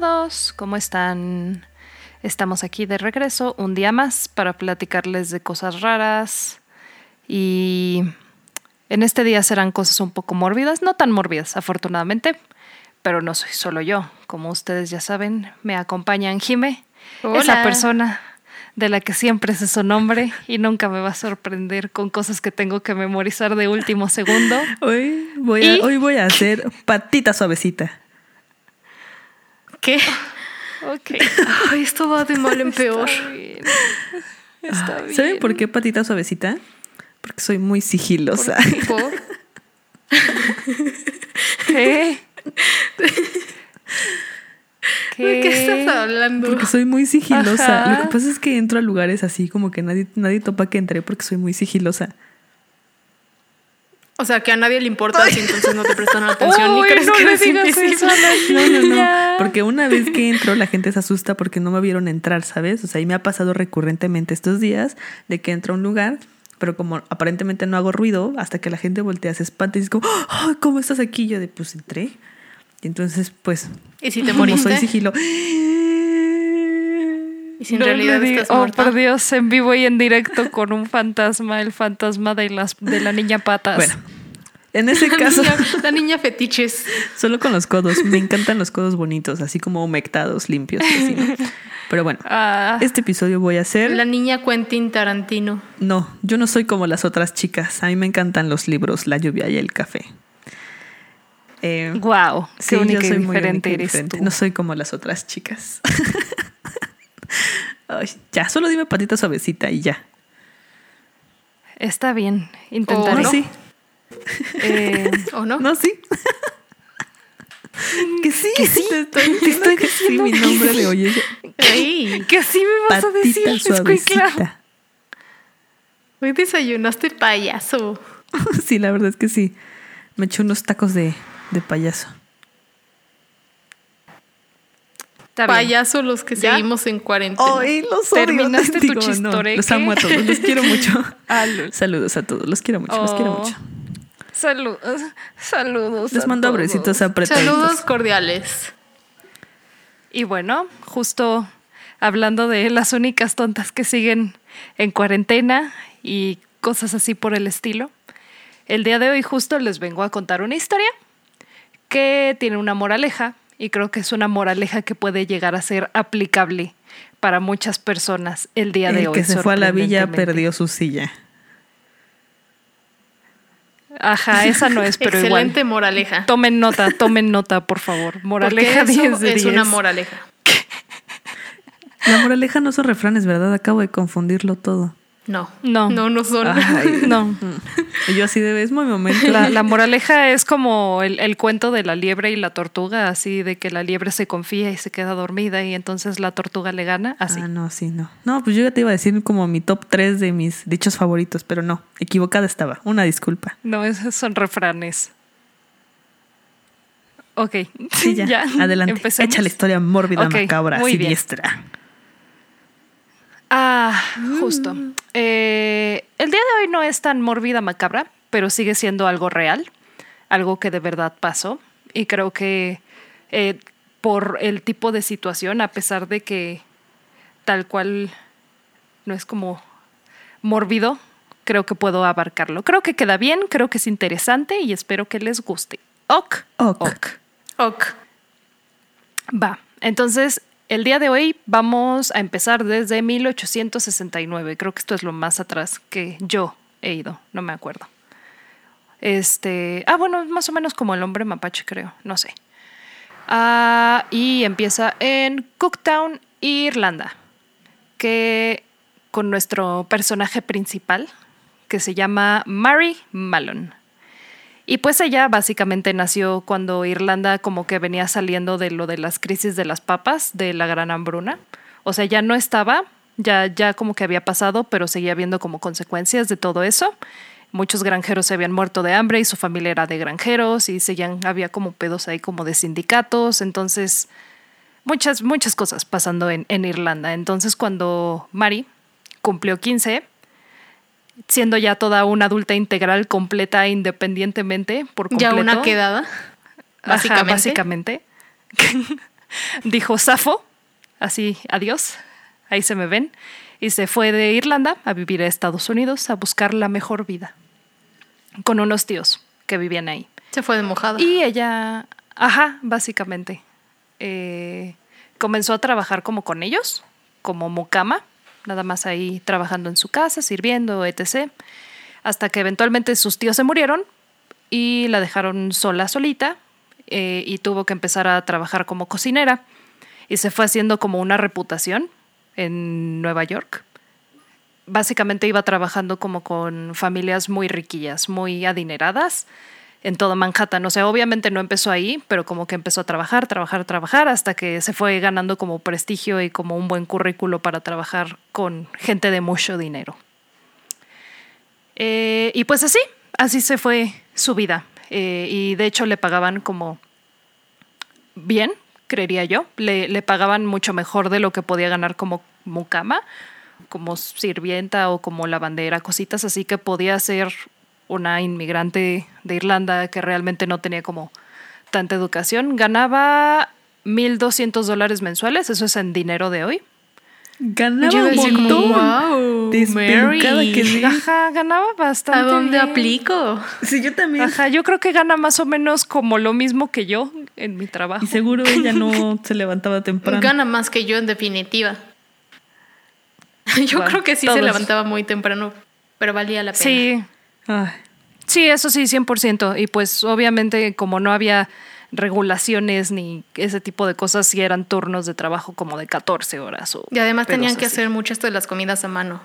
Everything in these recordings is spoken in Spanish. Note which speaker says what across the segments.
Speaker 1: Todos, ¿cómo están? Estamos aquí de regreso un día más para platicarles de cosas raras y en este día serán cosas un poco mórbidas, no tan mórbidas afortunadamente, pero no soy solo yo, como ustedes ya saben, me acompañan Jime, esa persona de la que siempre sé su nombre y nunca me va a sorprender con cosas que tengo que memorizar de último segundo.
Speaker 2: Hoy voy a, hoy voy a hacer patita suavecita.
Speaker 1: ¿Qué? Ok.
Speaker 3: Ay, esto va de mal en peor.
Speaker 2: Está bien. ¿Saben por qué patita suavecita? Porque soy muy sigilosa.
Speaker 3: ¿Por?
Speaker 1: ¿Qué?
Speaker 3: ¿De qué estás hablando?
Speaker 2: Porque soy muy sigilosa. Lo que pasa es que entro a lugares así como que nadie, nadie topa que entré porque soy muy sigilosa.
Speaker 3: O sea, que a nadie le importa si entonces no te prestan atención ni crees
Speaker 1: no
Speaker 3: que
Speaker 1: le
Speaker 3: eres
Speaker 1: digas
Speaker 3: invisible.
Speaker 1: eso a la
Speaker 2: No, no, no. Porque una vez que entro, la gente se asusta porque no me vieron entrar, ¿sabes? O sea, y me ha pasado recurrentemente estos días de que entro a un lugar, pero como aparentemente no hago ruido, hasta que la gente voltea, se espanta y dice como, "Ay, ¿cómo estás aquí? Y yo de, pues entré. Y entonces, pues,
Speaker 3: ¿Y si te
Speaker 2: como
Speaker 3: moriste?
Speaker 2: soy sigilo.
Speaker 3: ¿Y si en
Speaker 1: No
Speaker 3: realidad
Speaker 1: oh, por Dios, en vivo y en directo con un fantasma, el fantasma de, las, de la niña patas.
Speaker 2: Bueno, en ese
Speaker 3: La
Speaker 2: caso,
Speaker 3: niña, la niña fetiches.
Speaker 2: solo con los codos. Me encantan los codos bonitos, así como humectados, limpios. y así, ¿no? Pero bueno,
Speaker 1: Ah,
Speaker 2: este episodio voy a hacer...
Speaker 3: La niña Quentin Tarantino.
Speaker 2: No, yo no soy como las otras chicas. A mí me encantan los libros, la lluvia y el café. Eh,
Speaker 1: wow, qué
Speaker 2: sí,
Speaker 1: única
Speaker 2: yo
Speaker 1: y
Speaker 2: soy muy
Speaker 1: diferente
Speaker 2: única y
Speaker 1: eres
Speaker 2: diferente.
Speaker 1: tú.
Speaker 2: No soy como las otras chicas. Ay, ya, solo dime patita suavecita y ya.
Speaker 1: Está bien, intentaré.
Speaker 3: ¿O
Speaker 2: No, sí.
Speaker 1: Eh,
Speaker 3: ¿O no?
Speaker 2: No, sí. que sí.
Speaker 1: Que sí.
Speaker 2: Te estoy diciendo que sí,
Speaker 1: diciendo
Speaker 2: mi
Speaker 1: que
Speaker 2: nombre
Speaker 1: sí.
Speaker 2: de oye.
Speaker 3: Ey,
Speaker 1: que sí me vas a decir,
Speaker 2: Patita suavecita.
Speaker 3: hoy desayunaste payaso.
Speaker 2: Sí, la verdad es que sí. Me eché unos tacos de, de payaso.
Speaker 1: Está bien.
Speaker 3: Payaso los que
Speaker 1: ¿Ya?
Speaker 3: seguimos en cuarentena.
Speaker 2: Ay, los odio.
Speaker 1: ¿Terminaste tu
Speaker 2: no,
Speaker 1: chistoreque?
Speaker 2: los amo a todos, los quiero mucho.
Speaker 1: Ah.
Speaker 2: Saludos a todos, los quiero mucho, los quiero
Speaker 1: Oh.
Speaker 2: mucho.
Speaker 1: Saludos, saludos.
Speaker 2: Les mando abrecitos apretaditos.
Speaker 3: Saludos cordiales.
Speaker 1: Y bueno, justo hablando de las únicas tontas que siguen en cuarentena y cosas así por el estilo, el día de hoy justo les vengo a contar una historia que tiene una moraleja y creo que es una moraleja que puede llegar a ser aplicable para muchas personas el día de
Speaker 2: El
Speaker 1: hoy.
Speaker 2: que se fue a la villa perdió su silla.
Speaker 1: Ajá, esa no es, pero
Speaker 3: Excelente
Speaker 1: igual.
Speaker 3: moraleja.
Speaker 1: Tomen nota, tomen nota, por favor.
Speaker 3: Porque
Speaker 1: Moraleja
Speaker 3: eso
Speaker 1: 10 de
Speaker 3: es
Speaker 1: 10.
Speaker 3: una moraleja.
Speaker 2: La moraleja no son refranes, ¿verdad? Acabo de confundirlo todo.
Speaker 3: No.
Speaker 1: No.
Speaker 3: No, no son.
Speaker 2: Ay,
Speaker 1: No.
Speaker 2: Y yo así de es muy momento.
Speaker 1: La, la moraleja es como el, el cuento de la liebre y la tortuga, así de que la liebre se confía y se queda dormida y entonces la tortuga le gana, así.
Speaker 2: Ah, no, sí, no. No, pues yo ya te iba a decir como mi top 3 de mis dichos favoritos, pero no, equivocada estaba. Una disculpa.
Speaker 1: No, esos son refranes. Ok.
Speaker 2: Sí, ya. Adelante.
Speaker 1: empecemos.
Speaker 2: Echa la historia mórbida,
Speaker 1: Ok,
Speaker 2: macabra,
Speaker 1: muy bien.
Speaker 2: siniestra.
Speaker 1: Ah, justo. Eh, el día de hoy no es tan mórbida macabra, pero sigue siendo algo real, algo que de verdad pasó. Y creo que eh, por el tipo de situación, a pesar de que tal cual no es como mórbido, creo que puedo abarcarlo. Creo que queda bien, creo que es interesante y espero que les guste. Ok.
Speaker 2: Ok.
Speaker 1: Ok.
Speaker 3: Ok.
Speaker 1: Va, entonces el día de hoy vamos a empezar desde 1869. Creo que esto es lo más atrás que yo he ido, no me acuerdo. Este, ah, bueno, más o menos como el hombre mapache, creo, no sé. Ah, y empieza en Cooktown, Irlanda, que con nuestro personaje principal, que se llama Mary Mallon. Y pues ella básicamente nació cuando Irlanda como que venía saliendo de lo de las crisis de las papas, de la gran hambruna. O sea, ya no estaba, ya, ya como que había pasado, pero seguía habiendo como consecuencias de todo eso. Muchos granjeros se habían muerto de hambre y su familia era de granjeros y seguían, había como pedos ahí como de sindicatos. Entonces, muchas, muchas cosas pasando en, en Irlanda. Entonces, cuando Mari cumplió 15, siendo ya toda una adulta integral, completa, independientemente, por completo.
Speaker 3: Ya una quedada.
Speaker 1: Ajá,
Speaker 3: Básicamente.
Speaker 1: básicamente. dijo Safo, así, adiós, ahí se me ven, y se fue de Irlanda a vivir a Estados Unidos a buscar la mejor vida, con unos tíos que vivían ahí.
Speaker 3: Se fue de mojada.
Speaker 1: Y ella, ajá, básicamente, eh, comenzó a trabajar como con ellos, como mucama, nada más ahí trabajando en su casa, sirviendo, etc. Hasta que eventualmente sus tíos se murieron y la dejaron sola, solita, eh, y tuvo que empezar a trabajar como cocinera. Y se fue haciendo como una reputación en Nueva York. Básicamente iba trabajando como con familias muy riquillas, muy adineradas en todo Manhattan. O sea, obviamente no empezó ahí, pero como que empezó a trabajar, trabajar, trabajar, hasta que se fue ganando como prestigio y como un buen currículo para trabajar con gente de mucho dinero. Eh, y pues así, así se fue su vida. Eh, y de hecho le pagaban como bien, creería yo. Le, le, pagaban mucho mejor de lo que podía ganar como mucama, como sirvienta o como lavandera, cositas así que podía ser una inmigrante de Irlanda que realmente no tenía como tanta educación. Ganaba 1.200 dólares mensuales, eso es en dinero de hoy.
Speaker 2: Ganaba un montón.
Speaker 3: wow, Mary.
Speaker 2: que sí.
Speaker 1: Ajá, ganaba bastante.
Speaker 3: ¿A dónde
Speaker 1: bien.
Speaker 3: aplico?
Speaker 2: Sí, yo también.
Speaker 1: Ajá, yo creo que gana más o menos como lo mismo que yo en mi trabajo.
Speaker 2: Y seguro ella no se levantaba temprano.
Speaker 3: Gana más que yo en definitiva. Yo
Speaker 1: Bueno,
Speaker 3: creo que sí
Speaker 1: todos.
Speaker 3: se levantaba muy temprano, pero valía la pena.
Speaker 1: Sí,
Speaker 2: Ay,
Speaker 1: sí, eso sí, 100%. Y pues obviamente como no había regulaciones ni ese tipo de cosas, sí eran turnos de trabajo como de 14 horas. O
Speaker 3: Y además tenían que
Speaker 1: así.
Speaker 3: hacer muchas de las comidas a mano.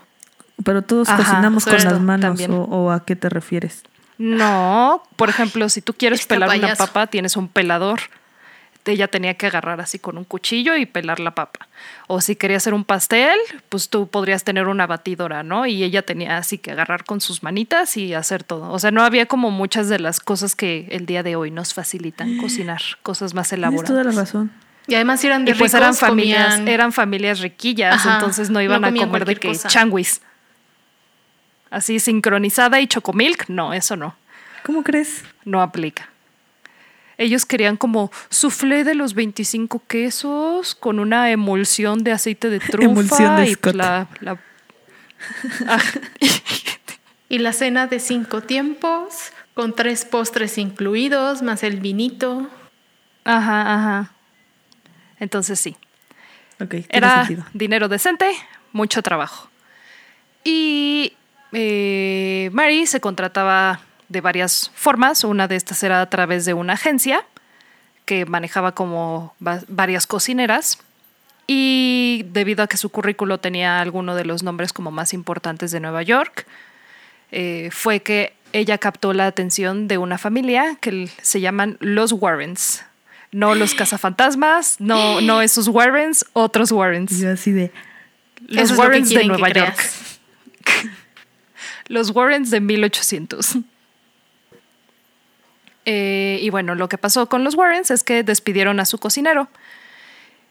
Speaker 2: pero todos
Speaker 1: Ajá,
Speaker 2: cocinamos con las manos. O, o a qué te refieres?
Speaker 1: No, por ejemplo, si tú quieres pelar una papa, tienes un pelador. Ella tenía que agarrar así con un cuchillo y pelar la papa. O si quería hacer un pastel, pues tú podrías tener una batidora, ¿no? Y ella tenía así que agarrar con sus manitas y hacer todo. O sea, no había como muchas de las cosas que el día de hoy nos facilitan cocinar, cosas más
Speaker 2: Tienes
Speaker 1: elaboradas.
Speaker 2: toda la razón.
Speaker 3: Y además eran de
Speaker 1: Y pues
Speaker 3: ricos,
Speaker 1: eran familias,
Speaker 3: comían-
Speaker 1: eran familias riquillas,
Speaker 3: Ajá,
Speaker 1: entonces no
Speaker 3: no
Speaker 1: iban a comer de que
Speaker 3: cosa.
Speaker 1: changuis. Así sincronizada y chocomilk, no, eso no,
Speaker 2: ¿Cómo crees?
Speaker 1: no aplica. Ellos querían como soufflé de los 25 quesos con una emulsión de aceite de trufa
Speaker 2: Emulsión de
Speaker 1: y
Speaker 2: Scott.
Speaker 1: la, la- Ah,
Speaker 3: Y la cena de cinco tiempos, con tres postres incluidos, más el vinito.
Speaker 1: ajá, ajá. Entonces sí,
Speaker 2: Ok, tiene
Speaker 1: Era
Speaker 2: sentido.
Speaker 1: dinero decente, mucho trabajo. Y eh, Mary se contrataba de varias formas. Una de estas era a través de una agencia que manejaba como va- varias cocineras. Y debido a que su currículo tenía alguno de los nombres como más importantes de Nueva York, eh, fue que ella captó la atención de una familia que se llaman los Warrens. No los cazafantasmas, no, no esos Warrens, otros Warrens.
Speaker 2: yo así de.
Speaker 1: Los
Speaker 3: lo
Speaker 1: Warrens de Nueva York. Los Warrens de 1800. Eh, y bueno, lo que pasó con los Warrens es que despidieron a su cocinero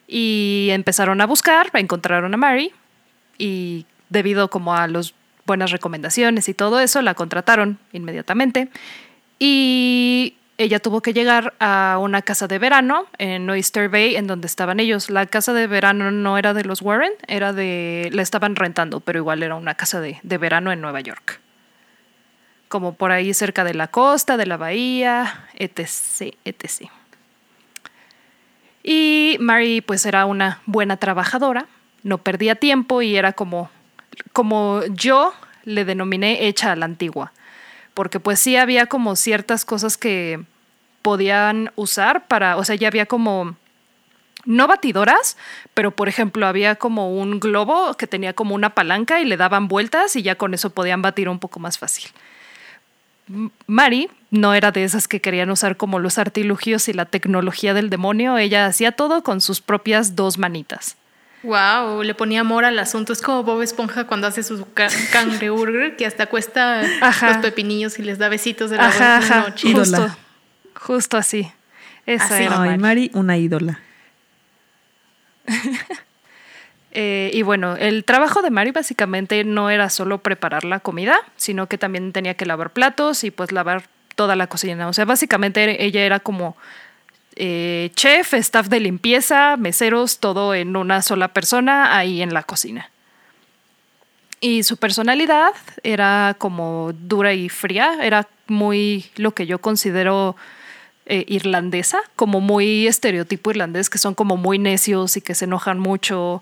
Speaker 1: y empezaron a buscar, encontraron a Mary y debido como a las buenas recomendaciones y todo eso, la contrataron inmediatamente y ella tuvo que llegar a una casa de verano en Oyster Bay, en donde estaban ellos. La casa de verano no era de los Warren, era de. la estaban rentando, pero igual era una casa de, de verano en Nueva York. Como por ahí cerca de la costa, de la bahía, etc. etc. Y Mary, pues era una buena trabajadora, no perdía tiempo y era como, como yo le denominé hecha a la antigua porque pues sí había como ciertas cosas que podían usar para, o sea, ya había como, no batidoras, pero por ejemplo había como un globo que tenía como una palanca y le daban vueltas y ya con eso podían batir un poco más fácil. Mari no era de esas que querían usar como los artilugios y la tecnología del demonio, ella hacía todo con sus propias dos manitas.
Speaker 3: Wow, le ponía amor al asunto. Es como Bob Esponja cuando hace su ca- cangreburger, que hasta cuesta
Speaker 1: Ajá.
Speaker 3: los pepinillos y les da besitos de la
Speaker 1: Ajá, ajá,
Speaker 3: noche.
Speaker 2: Ídola.
Speaker 1: justo, justo así. Esa
Speaker 3: Así.
Speaker 1: era
Speaker 2: Ay,
Speaker 1: Mari.
Speaker 2: Mari, una ídola.
Speaker 1: Eh, y bueno, el trabajo de Mari básicamente no era solo preparar la comida, sino que también tenía que lavar platos y pues lavar toda la cocina. O sea, básicamente ella era como eh, chef, staff de limpieza, meseros, todo en una sola persona ahí en la cocina. Y su personalidad era como dura y fría, era muy lo que yo considero eh, irlandesa, como muy estereotipo irlandés, que son como muy necios y que se enojan mucho.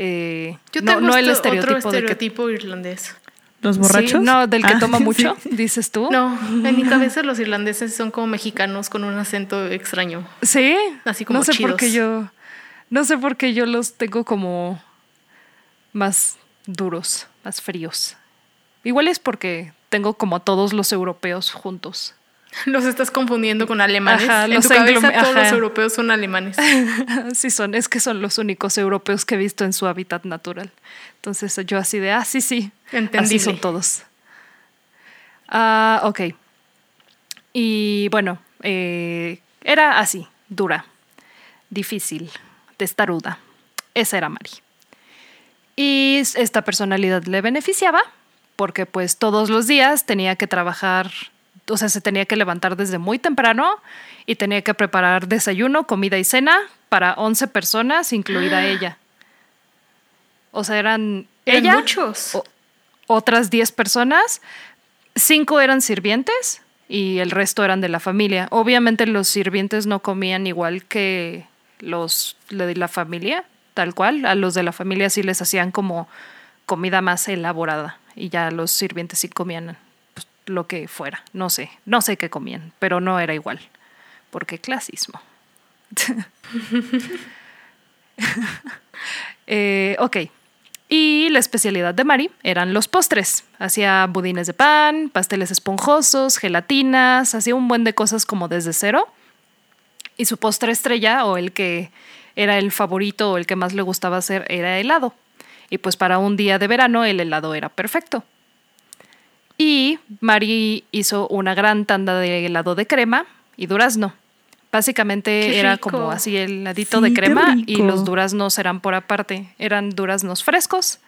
Speaker 1: Eh,
Speaker 3: Yo
Speaker 1: no,
Speaker 3: tengo
Speaker 1: no el
Speaker 3: otro
Speaker 1: estereotipo de que
Speaker 3: estereotipo irlandés.
Speaker 2: ¿Los
Speaker 1: Sí,
Speaker 2: borrachos?
Speaker 1: no, del que
Speaker 2: Ah,
Speaker 1: toma
Speaker 2: sí.
Speaker 1: mucho, dices tú.
Speaker 3: No, en mi cabeza los irlandeses son como mexicanos con un acento extraño.
Speaker 1: Sí,
Speaker 3: Así como
Speaker 1: no sé por
Speaker 3: chidos.
Speaker 1: qué yo, no sé por qué yo los tengo como más duros, más fríos. Igual es porque tengo como a todos los europeos juntos.
Speaker 3: Los estás confundiendo con alemanes.
Speaker 1: Ajá,
Speaker 3: en
Speaker 1: los
Speaker 3: tu cabeza todos los europeos son alemanes.
Speaker 1: sí son, es que son los únicos europeos que he visto en su hábitat natural. Entonces yo así de, ah, sí, sí, así
Speaker 3: Entendible.
Speaker 1: son todos. Ah, ok. Y bueno, eh, era así, dura, difícil, testaruda. Esa era Mari. Y esta personalidad le beneficiaba porque pues todos los días tenía que trabajar, o sea, se tenía que levantar desde muy temprano y tenía que preparar desayuno, comida y cena para 11 personas, incluida ella. O sea, eran,
Speaker 3: Eran
Speaker 1: ella,
Speaker 3: muchos.
Speaker 1: o- otras 10 personas, cinco eran sirvientes y el resto eran de la familia. Obviamente los sirvientes no comían igual que los de la familia, tal cual. A los de la familia sí les hacían como comida más elaborada y ya los sirvientes sí comían lo que fuera. No sé, no sé qué comían, pero no era igual. Porque clasismo. Eh, ok. Y la especialidad de Mari eran los postres. Hacía budines de pan, pasteles esponjosos, gelatinas, hacía un buen de cosas como desde cero. Y su postre estrella, o el que era el favorito o el que más le gustaba hacer, era helado. Y pues para un día de verano el helado era perfecto. Y Mari hizo una gran tanda de helado de crema y durazno. Básicamente era como así el heladito
Speaker 2: Sí,
Speaker 1: de crema y los duraznos eran por aparte. Eran duraznos frescos,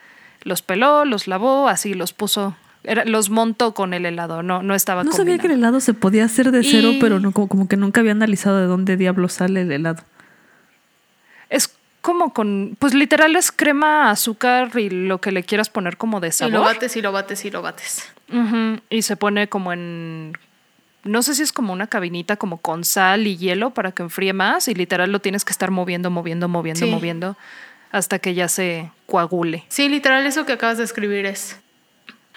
Speaker 1: los peló, los lavó, así los puso, era- los montó con el helado, no, no estaba
Speaker 2: No sabía que el helado se podía hacer de cero,
Speaker 1: Y-
Speaker 2: pero no, como, como que nunca había analizado de dónde diablos sale el helado.
Speaker 1: Es como con, pues literal es crema, azúcar y lo que le quieras poner como de
Speaker 3: Y lo
Speaker 1: sabor.
Speaker 3: bates y lo bates y lo bates.
Speaker 1: Y se pone como en. No sé si es como una cabinita como con sal y hielo para que enfríe más y literal lo tienes que estar moviendo, moviendo, moviendo,
Speaker 3: Sí.
Speaker 1: moviendo hasta que ya se coagule.
Speaker 3: Sí, literal, eso que acabas de escribir es.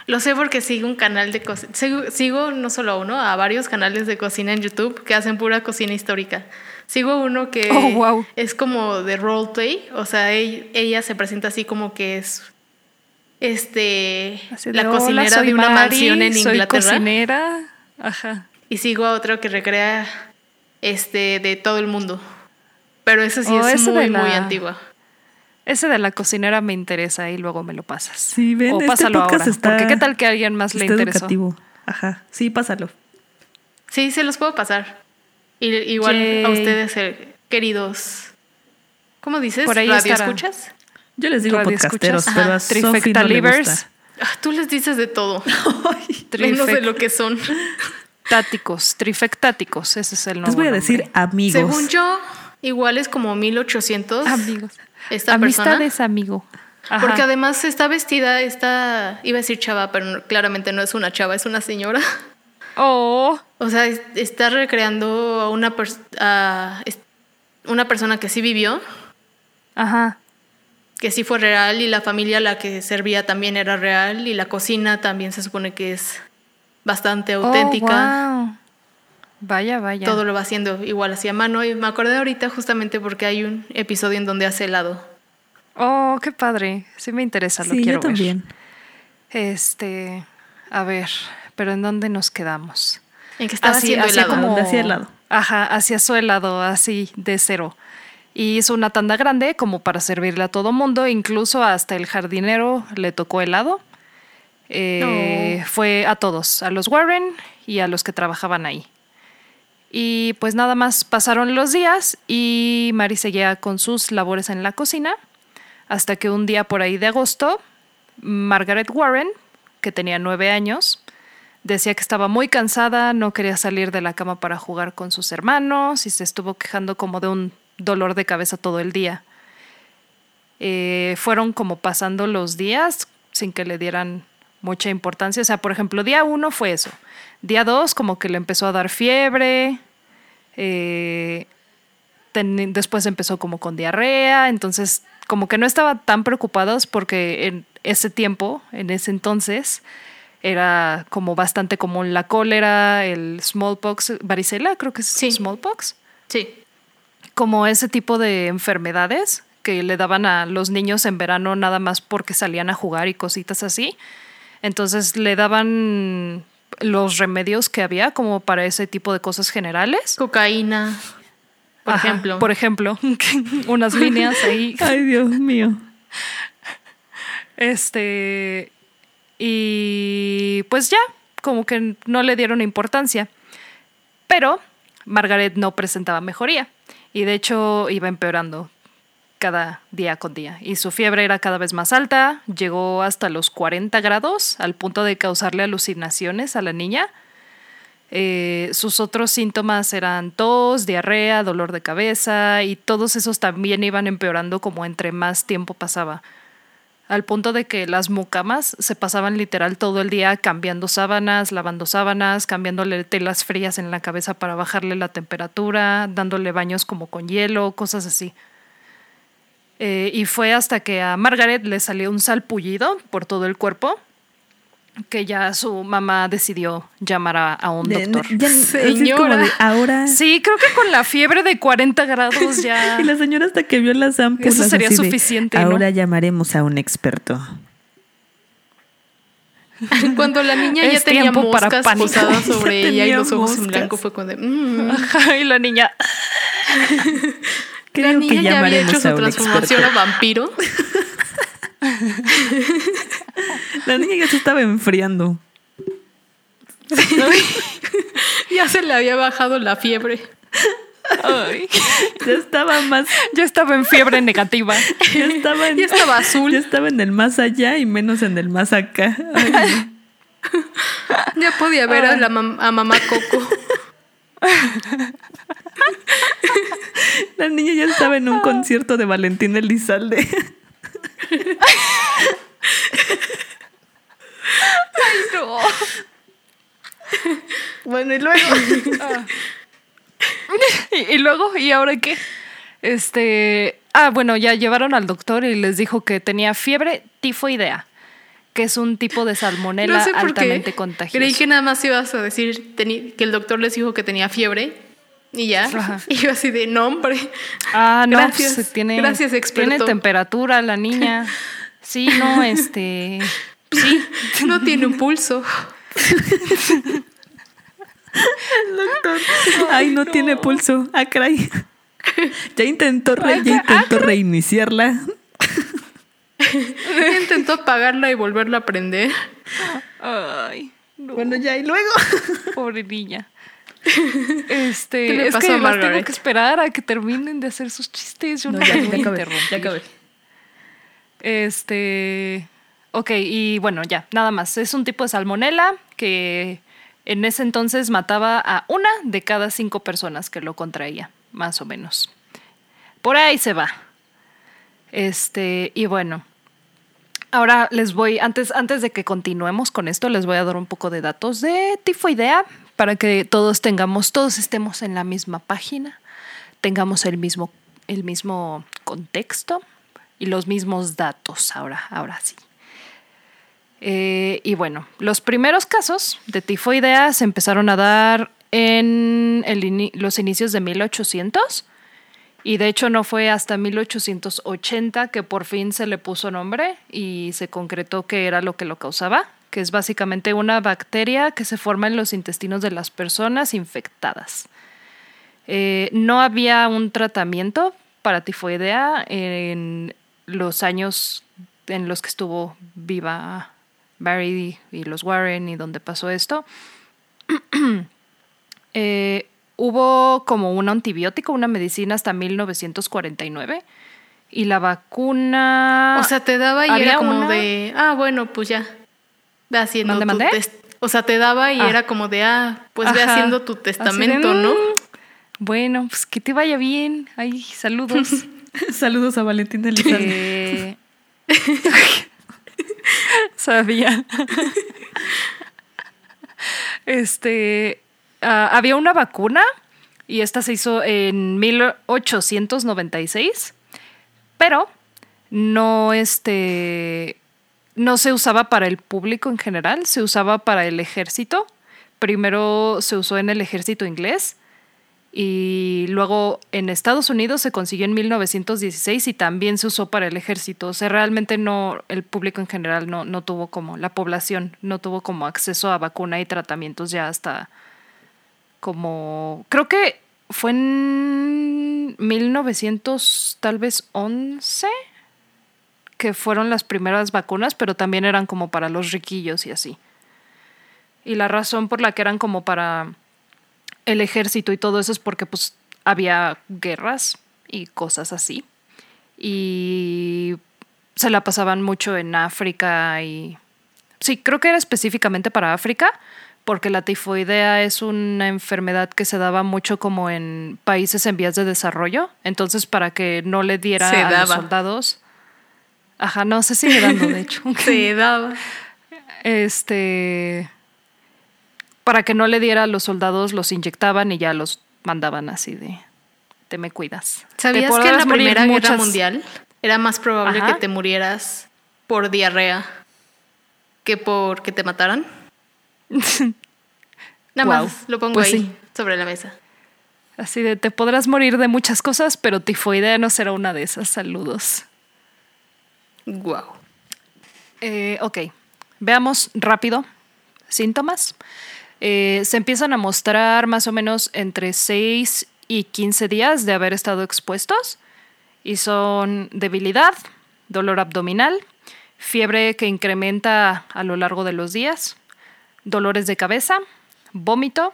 Speaker 3: Lo sé porque sigo un canal de cocina. Sigo, sigo no solo a uno, a varios canales de cocina en YouTube que hacen pura cocina histórica. Sigo uno que
Speaker 1: Oh, wow.
Speaker 3: es como de roleplay, o sea, ella, ella se presenta así como que es este
Speaker 1: de,
Speaker 3: la
Speaker 1: "Hola,
Speaker 3: cocinera de una
Speaker 1: Mari,
Speaker 3: mansión en
Speaker 1: soy
Speaker 3: Inglaterra.
Speaker 1: cocinera. Ajá.
Speaker 3: Y sigo a otro que recrea este de todo el mundo. Pero ese sí
Speaker 1: Oh,
Speaker 3: es muy,
Speaker 1: la-
Speaker 3: muy antigua.
Speaker 1: Ese de la cocinera me interesa y luego me lo pasas.
Speaker 2: Sí, ven,
Speaker 1: o
Speaker 2: este
Speaker 1: pásalo ahora.
Speaker 2: está-
Speaker 1: porque qué tal que a alguien más le interesó.
Speaker 2: educativo. Ajá. Sí, pásalo.
Speaker 3: Sí, se los puedo pasar. Y, igual
Speaker 1: Yay.
Speaker 3: a ustedes, eh, queridos. ¿Cómo dices?
Speaker 1: Por ahí
Speaker 3: ¿Radio escuchas?
Speaker 2: Yo les digo
Speaker 1: Radio
Speaker 2: podcasteros,
Speaker 1: escuchas.
Speaker 2: pero a Sophie no le
Speaker 1: Trifectalivers,
Speaker 2: gusta.
Speaker 3: Ah, tú les dices de todo. Menos de lo que son.
Speaker 1: táticos, trifectáticos, ese es el nombre.
Speaker 2: Les voy a decir amigos.
Speaker 3: Según yo, igual es como 1800.
Speaker 1: amigos.
Speaker 3: Esta persona.
Speaker 1: Amistades, amigo. Ajá.
Speaker 3: Porque además está vestida, está. Iba a decir chava, pero claramente no es una chava, es una señora.
Speaker 1: Oh,
Speaker 3: O sea, es- está recreando a una, pers- a es- una persona que sí vivió,
Speaker 1: ajá.
Speaker 3: que sí fue real, y la familia a la que servía también era real, y la cocina también se supone que es bastante auténtica.
Speaker 1: Oh, wow. Vaya, vaya.
Speaker 3: Todo lo va haciendo igual así a mano. Y me acordé ahorita justamente porque hay un episodio en donde hace helado.
Speaker 1: Oh, qué padre. Sí me interesa, lo
Speaker 2: Sí,
Speaker 1: quiero
Speaker 2: yo también.
Speaker 1: ver. Este, a ver, pero ¿en dónde nos quedamos?
Speaker 3: En que estaba
Speaker 1: Así-
Speaker 3: haciendo
Speaker 1: hacía
Speaker 3: helado.
Speaker 2: Donde hacía helado.
Speaker 1: Ajá, hacía su helado así de cero. Y hizo una tanda grande como para servirle a todo mundo, incluso hasta el jardinero le tocó helado. Eh,
Speaker 3: No.
Speaker 1: Fue a todos, a los Warren y a los que trabajaban ahí. Y pues nada más pasaron los días y Mari seguía con sus labores en la cocina hasta que un día por ahí de agosto, Margaret Warren, que tenía nueve años, Decía que estaba muy cansada, no quería salir de la cama para jugar con sus hermanos y se estuvo quejando como de un dolor de cabeza todo el día. Eh, fueron como pasando los días sin que le dieran mucha importancia. O sea, por ejemplo, día uno fue eso. Día dos como que le empezó a dar fiebre. Eh, después empezó como con diarrea. Entonces, como que no estaba tan preocupados porque en ese tiempo, en ese entonces, era como bastante común la cólera, el smallpox, varicela, creo que es smallpox.
Speaker 3: Sí.
Speaker 1: Como ese tipo de enfermedades que le daban a los niños en verano nada más porque salían a jugar y cositas así. Entonces le daban los remedios que había como para ese tipo de cosas generales.
Speaker 3: Cocaína, por ejemplo.
Speaker 1: Por ejemplo, unas líneas ahí.
Speaker 2: Ay, Dios mío.
Speaker 1: Este, y pues ya, como que no le dieron importancia. Pero Margaret no presentaba mejoría y de hecho iba empeorando cada día con día. Y su fiebre era cada vez más alta, llegó hasta los 40 grados, al punto de causarle alucinaciones a la niña. Eh, sus otros síntomas eran tos, diarrea, dolor de cabeza y todos esos también iban empeorando como entre más tiempo pasaba al punto de que las mucamas se pasaban literal todo el día cambiando sábanas, lavando sábanas, cambiándole telas frías en la cabeza para bajarle la temperatura, dándole baños como con hielo, cosas así. Eh, y fue hasta que a Margaret le salió un salpullido por todo el cuerpo que ya su mamá decidió llamar a, un doctor.
Speaker 2: señora. ahora.
Speaker 1: Sí, creo que con la fiebre de 40 grados ya.
Speaker 2: y la señora hasta que vio las ampollas.
Speaker 1: Eso sería suficiente.
Speaker 2: ahora llamaremos a un experto.
Speaker 3: Cuando la niña ya tenía moscas posadas sobre ella y los ojos en blanco fue cuando... Mm".
Speaker 1: y la niña...
Speaker 3: la niña ya había hecho su transformación a vampiro.
Speaker 2: La niña ya se estaba enfriando.
Speaker 3: ya se le había bajado la fiebre.
Speaker 2: Ya estaba más.
Speaker 1: Ya estaba en fiebre negativa.
Speaker 2: Ya estaba, en,
Speaker 3: estaba azul.
Speaker 2: Ya estaba en el más allá y menos en el más acá.
Speaker 3: Ya podía ver a, la a mamá Coco.
Speaker 2: La niña ya estaba en un concierto de Valentín Elizalde.
Speaker 1: Ay, no.
Speaker 3: Bueno, y luego.
Speaker 1: Ah. ¿Y, luego, ¿y ahora qué? Este. Ah, bueno, ya llevaron al doctor y les dijo que tenía fiebre tifoidea, que es un tipo de salmonela altamente contagiosa.
Speaker 3: Creí que nada más ibas a decir que el doctor les dijo que tenía fiebre y ya. Y yo así de nombre.
Speaker 1: Ah, no, gracias, pues, tiene, gracias, experto. Tiene temperatura la niña. Sí, no, este. Sí.
Speaker 3: No tiene un pulso.
Speaker 2: doctor. Ay, no, tiene pulso. Ah, caray. Ya intentó, ya intentó reiniciarla.
Speaker 3: intentó apagarla y volverla a prender.
Speaker 1: Ay.
Speaker 2: Bueno, ya, y luego.
Speaker 1: Pobre niña. Este, es que además tengo que esperar a que terminen de hacer sus chistes. Yo no, ya, ya, acabé, ya acabé. Este, ok, y bueno, ya, nada más. Es un tipo de salmonela que en ese entonces mataba a una de cada cinco personas que lo contraía, más o menos. Por ahí se va. Este, y bueno. Ahora les voy, antes, antes de que continuemos con esto, les voy a dar un poco de datos de tifoidea para que todos tengamos, todos estemos en la misma página, tengamos el mismo, el mismo contexto y los mismos datos ahora, ahora sí. Eh, y bueno, los primeros casos de tifoidea se empezaron a dar en los inicios de 1800 y de hecho no fue hasta 1880 que por fin se le puso nombre y se concretó que era lo que lo causaba, que es básicamente una bacteria que se forma en los intestinos de las personas infectadas. Eh, no había un tratamiento para tifoidea en los años en los que estuvo viva Barry y los Warren y donde pasó esto. Eh, hubo como un antibiótico, una medicina hasta 1949 y la vacuna...
Speaker 3: O sea, te daba y era como de, ah, bueno, pues ya haciendo
Speaker 1: ¿Mande,
Speaker 3: O sea, te daba y
Speaker 1: Ah.
Speaker 3: era como de, ah, pues ve haciendo tu
Speaker 1: de,
Speaker 3: testamento, ¿no?
Speaker 1: "Mm, Bueno, pues que te vaya bien. Ay, saludos.
Speaker 2: Saludos a Valentín Elizalde.
Speaker 1: Eh, Sabía. Este, ah, había una vacuna y esta se hizo en 1896, pero no este no se usaba para el público en general, se usaba para el ejército. Primero se usó en el ejército inglés y luego en Estados Unidos se consiguió en 1916 y también se usó para el ejército. O sea, realmente no, el público en general no, no tuvo como, la población no tuvo como acceso a vacuna y tratamientos ya hasta como, creo que fue en 1900 tal vez 11 que fueron las primeras vacunas, pero también eran como para los riquillos y así. Y la razón por la que eran como para el ejército y todo eso es porque pues había guerras y cosas así. Y se la pasaban mucho en África y... Sí, creo que era específicamente para África, porque la tifoidea es una enfermedad que se daba mucho como en países en vías de desarrollo. Entonces, para que no le diera
Speaker 3: Se
Speaker 1: a los soldados... Ajá, no, se sigue dando, de hecho.
Speaker 3: Se daba.
Speaker 1: Este. Para que no le diera a los soldados, los inyectaban y ya los mandaban así de. Te me cuidas.
Speaker 3: ¿Sabías que en la Primera Guerra Mundial era más probable
Speaker 1: Ajá.
Speaker 3: que te murieras por diarrea que por que te mataran? Nada más lo pongo
Speaker 1: Pues
Speaker 3: ahí
Speaker 1: sí.
Speaker 3: sobre la mesa.
Speaker 1: Así de te podrás morir de muchas cosas, pero tifoidea no será una de esas. Saludos.
Speaker 3: Wow.
Speaker 1: Eh, ok, veamos rápido síntomas. Eh, se empiezan a mostrar más o menos entre 6 y 15 días de haber estado expuestos y son debilidad, dolor abdominal, fiebre que incrementa a lo largo de los días, dolores de cabeza, vómito,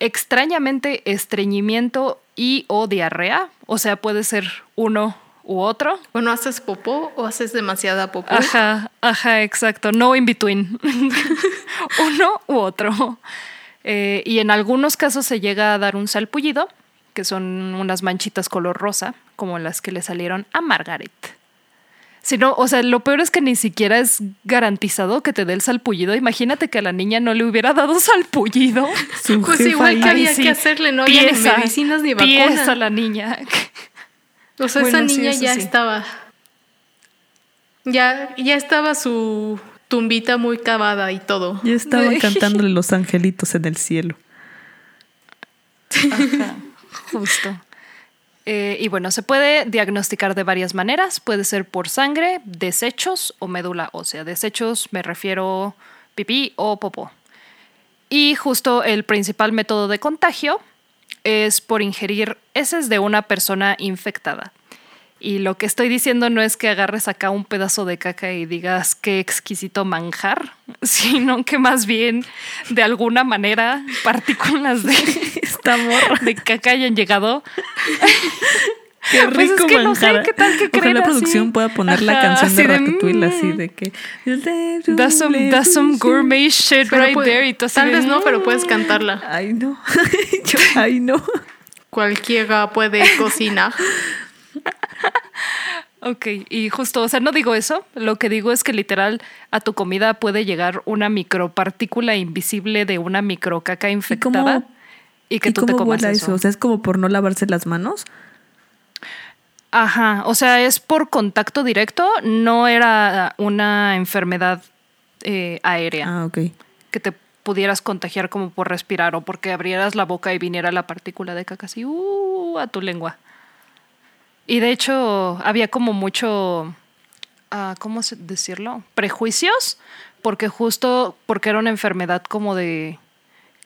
Speaker 1: extrañamente estreñimiento y o diarrea, o sea, puede ser uno u otro,
Speaker 3: Bueno, haces popó o haces demasiada popó.
Speaker 1: Ajá, ajá, exacto. No in between. Uno u otro. Eh, y en algunos casos se llega a dar un salpullido, que son unas manchitas color rosa, como las que le salieron a Margaret. Si no, o sea, lo peor es que ni siquiera es garantizado que te dé el salpullido. Imagínate que a la niña no le hubiera dado salpullido.
Speaker 2: Su
Speaker 3: Pues igual que había
Speaker 1: sí.
Speaker 3: que hacerle, no había ni medicinas ni
Speaker 1: piensa
Speaker 3: vacuna.
Speaker 1: la niña.
Speaker 3: O sea,
Speaker 1: Bueno,
Speaker 3: esa niña ya
Speaker 1: sí.
Speaker 3: estaba. Ya, ya estaba su tumbita muy cavada y todo.
Speaker 2: Yo estaba cantándole los angelitos en el cielo.
Speaker 1: Ajá, justo. Eh, y bueno, se puede diagnosticar de varias maneras. Puede ser por sangre, desechos o médula ósea. Desechos me refiero pipí o popó. Y justo el principal método de contagio es por ingerir heces de una persona infectada. Y lo que estoy diciendo no es que agarres acá un pedazo de caca y digas qué exquisito manjar, sino que más bien de alguna manera partículas de,
Speaker 2: Esta morra.
Speaker 1: de caca hayan llegado.
Speaker 2: Qué rico
Speaker 1: Pues es que no sé. ¿qué tal que creen
Speaker 2: Ojalá
Speaker 1: así?
Speaker 2: producción pueda poner la canción de Ratatouille así
Speaker 1: mm.
Speaker 2: de que
Speaker 1: That's some, that's some gourmet shit
Speaker 3: Pero
Speaker 1: right there. Y tú así
Speaker 3: tal vez no, pero
Speaker 1: "Mm".
Speaker 3: puedes cantarla.
Speaker 2: Ay, no. Yo, ay, no.
Speaker 3: Cualquiera puede cocinar.
Speaker 1: Ok, y justo, o sea, no digo eso. Lo que digo es que literal a tu comida puede llegar una micropartícula invisible de una microcaca infectada
Speaker 2: cómo-
Speaker 1: y que
Speaker 2: ¿Y
Speaker 1: tú te
Speaker 2: cómo
Speaker 1: comas
Speaker 2: vuela
Speaker 1: eso.
Speaker 2: eso? O sea, es como por no lavarse las manos.
Speaker 1: Ajá, o sea, es por contacto directo, no era una enfermedad eh, aérea
Speaker 2: Ah, ok.
Speaker 1: que te pudieras contagiar como por respirar o porque abrieras la boca y viniera la partícula de caca así uh, a tu lengua. Y de hecho había como mucho, ah, ¿cómo decirlo? Prejuicios, porque justo porque era una enfermedad como de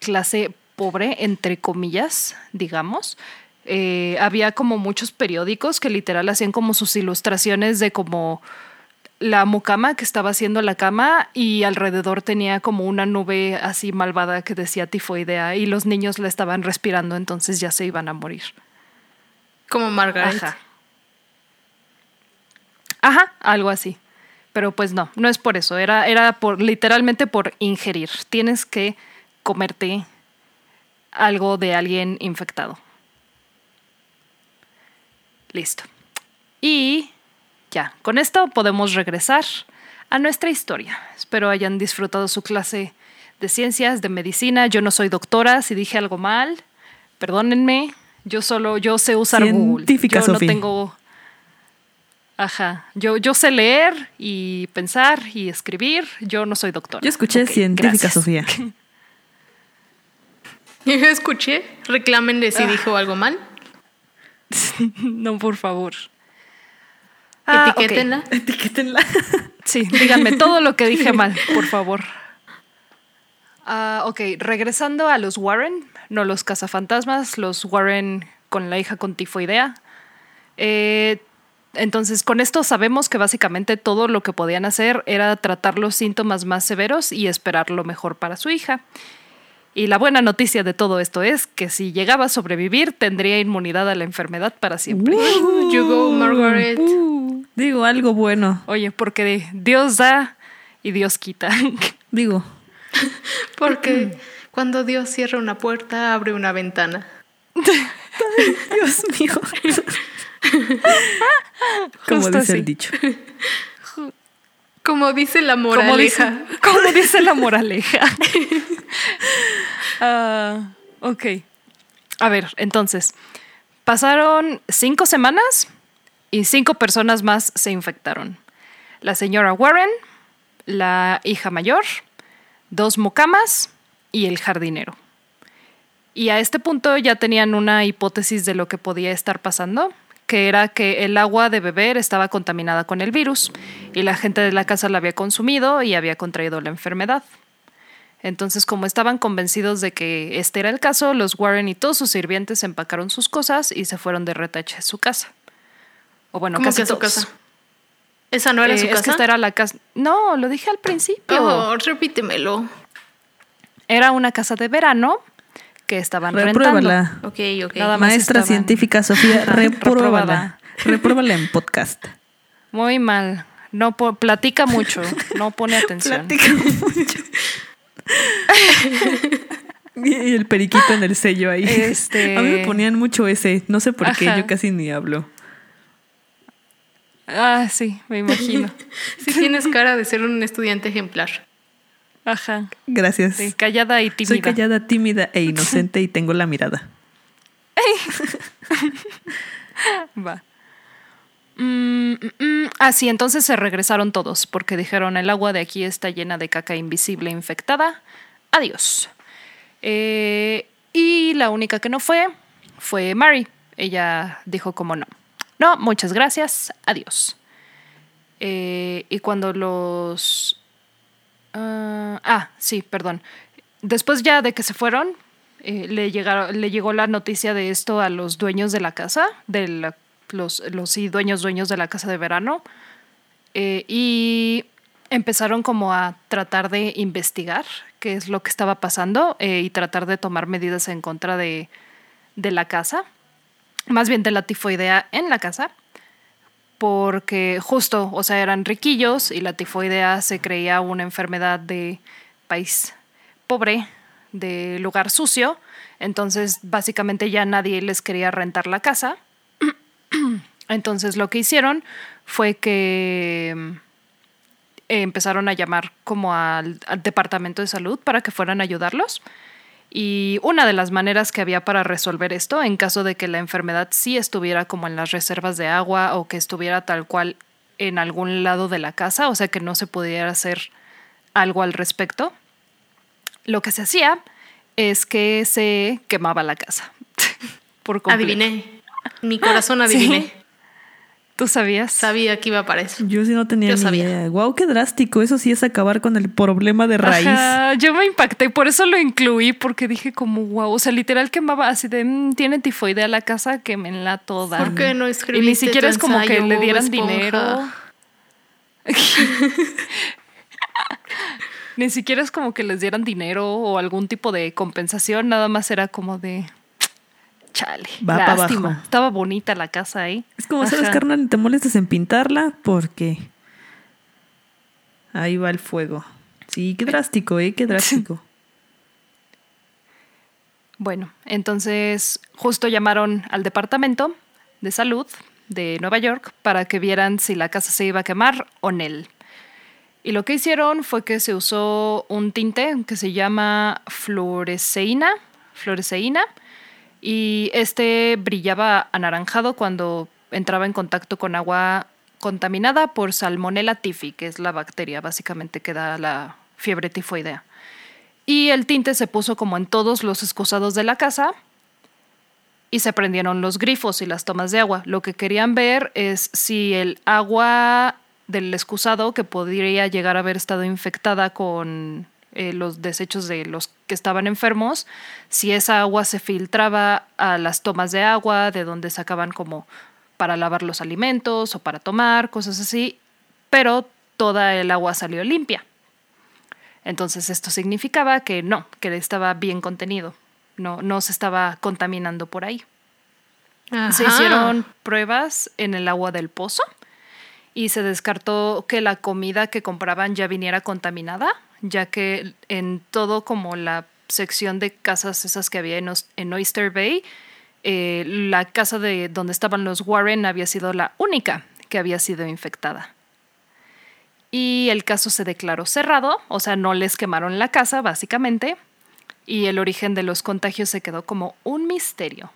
Speaker 1: clase pobre, entre comillas, digamos. Eh, había como muchos periódicos que literal hacían como sus ilustraciones de como la mucama que estaba haciendo la cama y alrededor tenía como una nube así malvada que decía tifoidea y los niños la estaban respirando, entonces ya se iban a morir.
Speaker 3: Como Margaret.
Speaker 1: Ajá. Ajá, algo así. Pero pues no, no es por eso, era, era por literalmente por ingerir. Tienes que comerte algo de alguien infectado. Listo. Y ya, con esto podemos regresar a nuestra historia. Espero hayan disfrutado su clase de ciencias, de medicina. Yo no soy doctora, si dije algo mal, perdónenme. Yo solo, yo sé usar
Speaker 2: Científica,
Speaker 1: Google. Yo no tengo... Ajá, yo, yo sé leer y pensar y escribir. Yo no soy doctora.
Speaker 2: Yo escuché científica,
Speaker 1: gracias.
Speaker 2: Sofía.
Speaker 3: Yo escuché, reclámenle
Speaker 1: Ah.
Speaker 3: si dijo algo mal.
Speaker 1: no, por favor. Ah.
Speaker 3: Etiquétenla.
Speaker 2: Etiquétenla.
Speaker 1: Sí, díganme todo lo que dije mal, por favor. Ah, ok, regresando a los Warren, no los cazafantasmas, los Warren con la hija con tifoidea. Eh, entonces, con esto sabemos que básicamente todo lo que podían hacer era tratar los síntomas más severos y esperar lo mejor para su hija. Y la buena noticia de todo esto es que si llegaba a sobrevivir, tendría inmunidad a la enfermedad para siempre.
Speaker 3: You go, Margaret.
Speaker 2: Uh, digo, algo bueno.
Speaker 1: Oye, porque Dios da y Dios quita.
Speaker 2: Digo,
Speaker 3: Porque cuando Dios cierra una puerta, abre una ventana.
Speaker 2: Dios mío. Como dice
Speaker 1: así.
Speaker 2: el dicho.
Speaker 3: Como dice la
Speaker 1: Como dice,
Speaker 3: moraleja.
Speaker 1: como dice la moraleja. Ah, ok. A ver, entonces, pasaron cinco semanas y cinco personas más se infectaron. La señora Warren, la hija mayor, dos mucamas y el jardinero. Y a este punto ya tenían una hipótesis de lo que podía estar pasando, que era que el agua de beber estaba contaminada con el virus y la gente de la casa la había consumido y había contraído la enfermedad. Entonces, como estaban convencidos de que este era el caso, los Warren y todos sus sirvientes empacaron sus cosas y se fueron de retache a su casa. O bueno,
Speaker 3: ¿Cómo
Speaker 1: casi
Speaker 3: que a su
Speaker 1: todos.
Speaker 3: casa? ¿Esa no era
Speaker 1: Eh,
Speaker 3: su
Speaker 1: Es que
Speaker 3: casa?
Speaker 1: esta era la casa. No, lo dije al principio.
Speaker 3: Oh, repítemelo.
Speaker 1: Era una casa de verano que estaban rentando.
Speaker 2: Repruébala.
Speaker 3: Ok, ok.
Speaker 1: Nada más
Speaker 2: Maestra
Speaker 1: estaban-
Speaker 2: científica Sofía, repruébala. Repruébala en podcast.
Speaker 1: Muy mal. No po- platica mucho, no pone atención.
Speaker 2: Platica mucho. y el periquito en el sello ahí.
Speaker 1: Este-
Speaker 2: A mí me ponían mucho ese. No sé por qué,
Speaker 1: Ajá.
Speaker 2: yo casi ni hablo.
Speaker 1: Ah, sí, me imagino.
Speaker 3: Sí tienes cara de ser un estudiante ejemplar.
Speaker 1: Ajá.
Speaker 2: Gracias.
Speaker 1: Sí, callada y tímida.
Speaker 2: Soy callada, tímida e inocente y tengo la mirada.
Speaker 1: Va. Mm, mm, mm. Ah, sí, entonces se regresaron todos porque dijeron el agua de aquí está llena de caca invisible infectada. Adiós. Eh, y la única que no fue fue Mary. Ella dijo como no. No, muchas gracias. Adiós. Eh, y cuando los... ah, ah, sí, perdón. Después ya de que se fueron, eh, le, llegaron, le llegó la noticia de esto a los dueños de la casa, de los, los sí, dueños, dueños de la casa de verano, eh, y empezaron como a tratar de investigar qué es lo que estaba pasando eh, y tratar de tomar medidas en contra de, de la casa, más bien de la tifoidea en la casa, porque justo, o sea, eran riquillos y la tifoidea se creía una enfermedad de país pobre, de lugar sucio, entonces básicamente ya nadie les quería rentar la casa. Entonces lo que hicieron fue que mm, empezaron a llamar como al, al departamento de salud para que fueran a ayudarlos. Y una de las maneras que había para resolver esto, en caso de que la enfermedad sí estuviera como en las reservas de agua o que estuviera tal cual en algún lado de la casa, o sea que no se pudiera hacer algo al respecto, lo que se hacía es que se quemaba la casa. Por completo.
Speaker 3: Adiviné. Mi corazón adiviné.
Speaker 1: Sí. ¿Tú sabías?
Speaker 3: Sabía que iba para eso.
Speaker 2: Yo sí no tenía
Speaker 3: Yo
Speaker 2: ni
Speaker 3: sabía.
Speaker 2: idea. Wow, qué drástico. Eso sí es acabar con el problema de raíz.
Speaker 1: Ajá, yo me impacté, por eso lo incluí, porque dije como, wow, o sea, literal quemaba así de, "Mm, tiene tifoidea la casa, quemenla toda.
Speaker 3: ¿Por qué no
Speaker 1: Y
Speaker 3: escribiste
Speaker 1: ni siquiera es como que le dieran
Speaker 3: Esponja?
Speaker 1: dinero. Ni siquiera es como que les dieran dinero o algún tipo de compensación, nada más era como de, chale,
Speaker 2: Va
Speaker 1: lástima.
Speaker 2: abajo.
Speaker 1: Estaba bonita la casa ahí.
Speaker 2: Es como, ¿sabes,
Speaker 1: Ajá.
Speaker 2: carnal? Te molestas en pintarla porque Ahí va el fuego. Sí, qué drástico, ¿eh? Qué drástico.
Speaker 1: Bueno, entonces justo llamaron al departamento de salud de Nueva York para que vieran si la casa se iba a quemar o no. Y lo que hicieron fue que se usó un tinte que se llama fluoresceína, fluoresceína, y este brillaba anaranjado cuando entraba en contacto con agua contaminada por Salmonella tifi, que es la bacteria básicamente que da la fiebre tifoidea. Y el tinte se puso como en todos los excusados de la casa y se prendieron los grifos y las tomas de agua. Lo que querían ver es si el agua del excusado, que podría llegar a haber estado infectada con eh, los desechos de los que estaban enfermos, si esa agua se filtraba a las tomas de agua, de donde sacaban como para lavar los alimentos o para tomar, cosas así, pero toda el agua salió limpia. Entonces esto significaba que no, que estaba bien contenido, no, no se estaba contaminando por ahí. Se hicieron pruebas en el agua del pozo y se descartó que la comida que compraban ya viniera contaminada, ya que en todo como la sección de casas esas que había en, Oyster Bay, eh, la casa de donde estaban los Warren había sido la única que había sido infectada. Y el caso se declaró cerrado, o sea, no les quemaron la casa, básicamente, y el origen de los contagios se quedó como un misterio.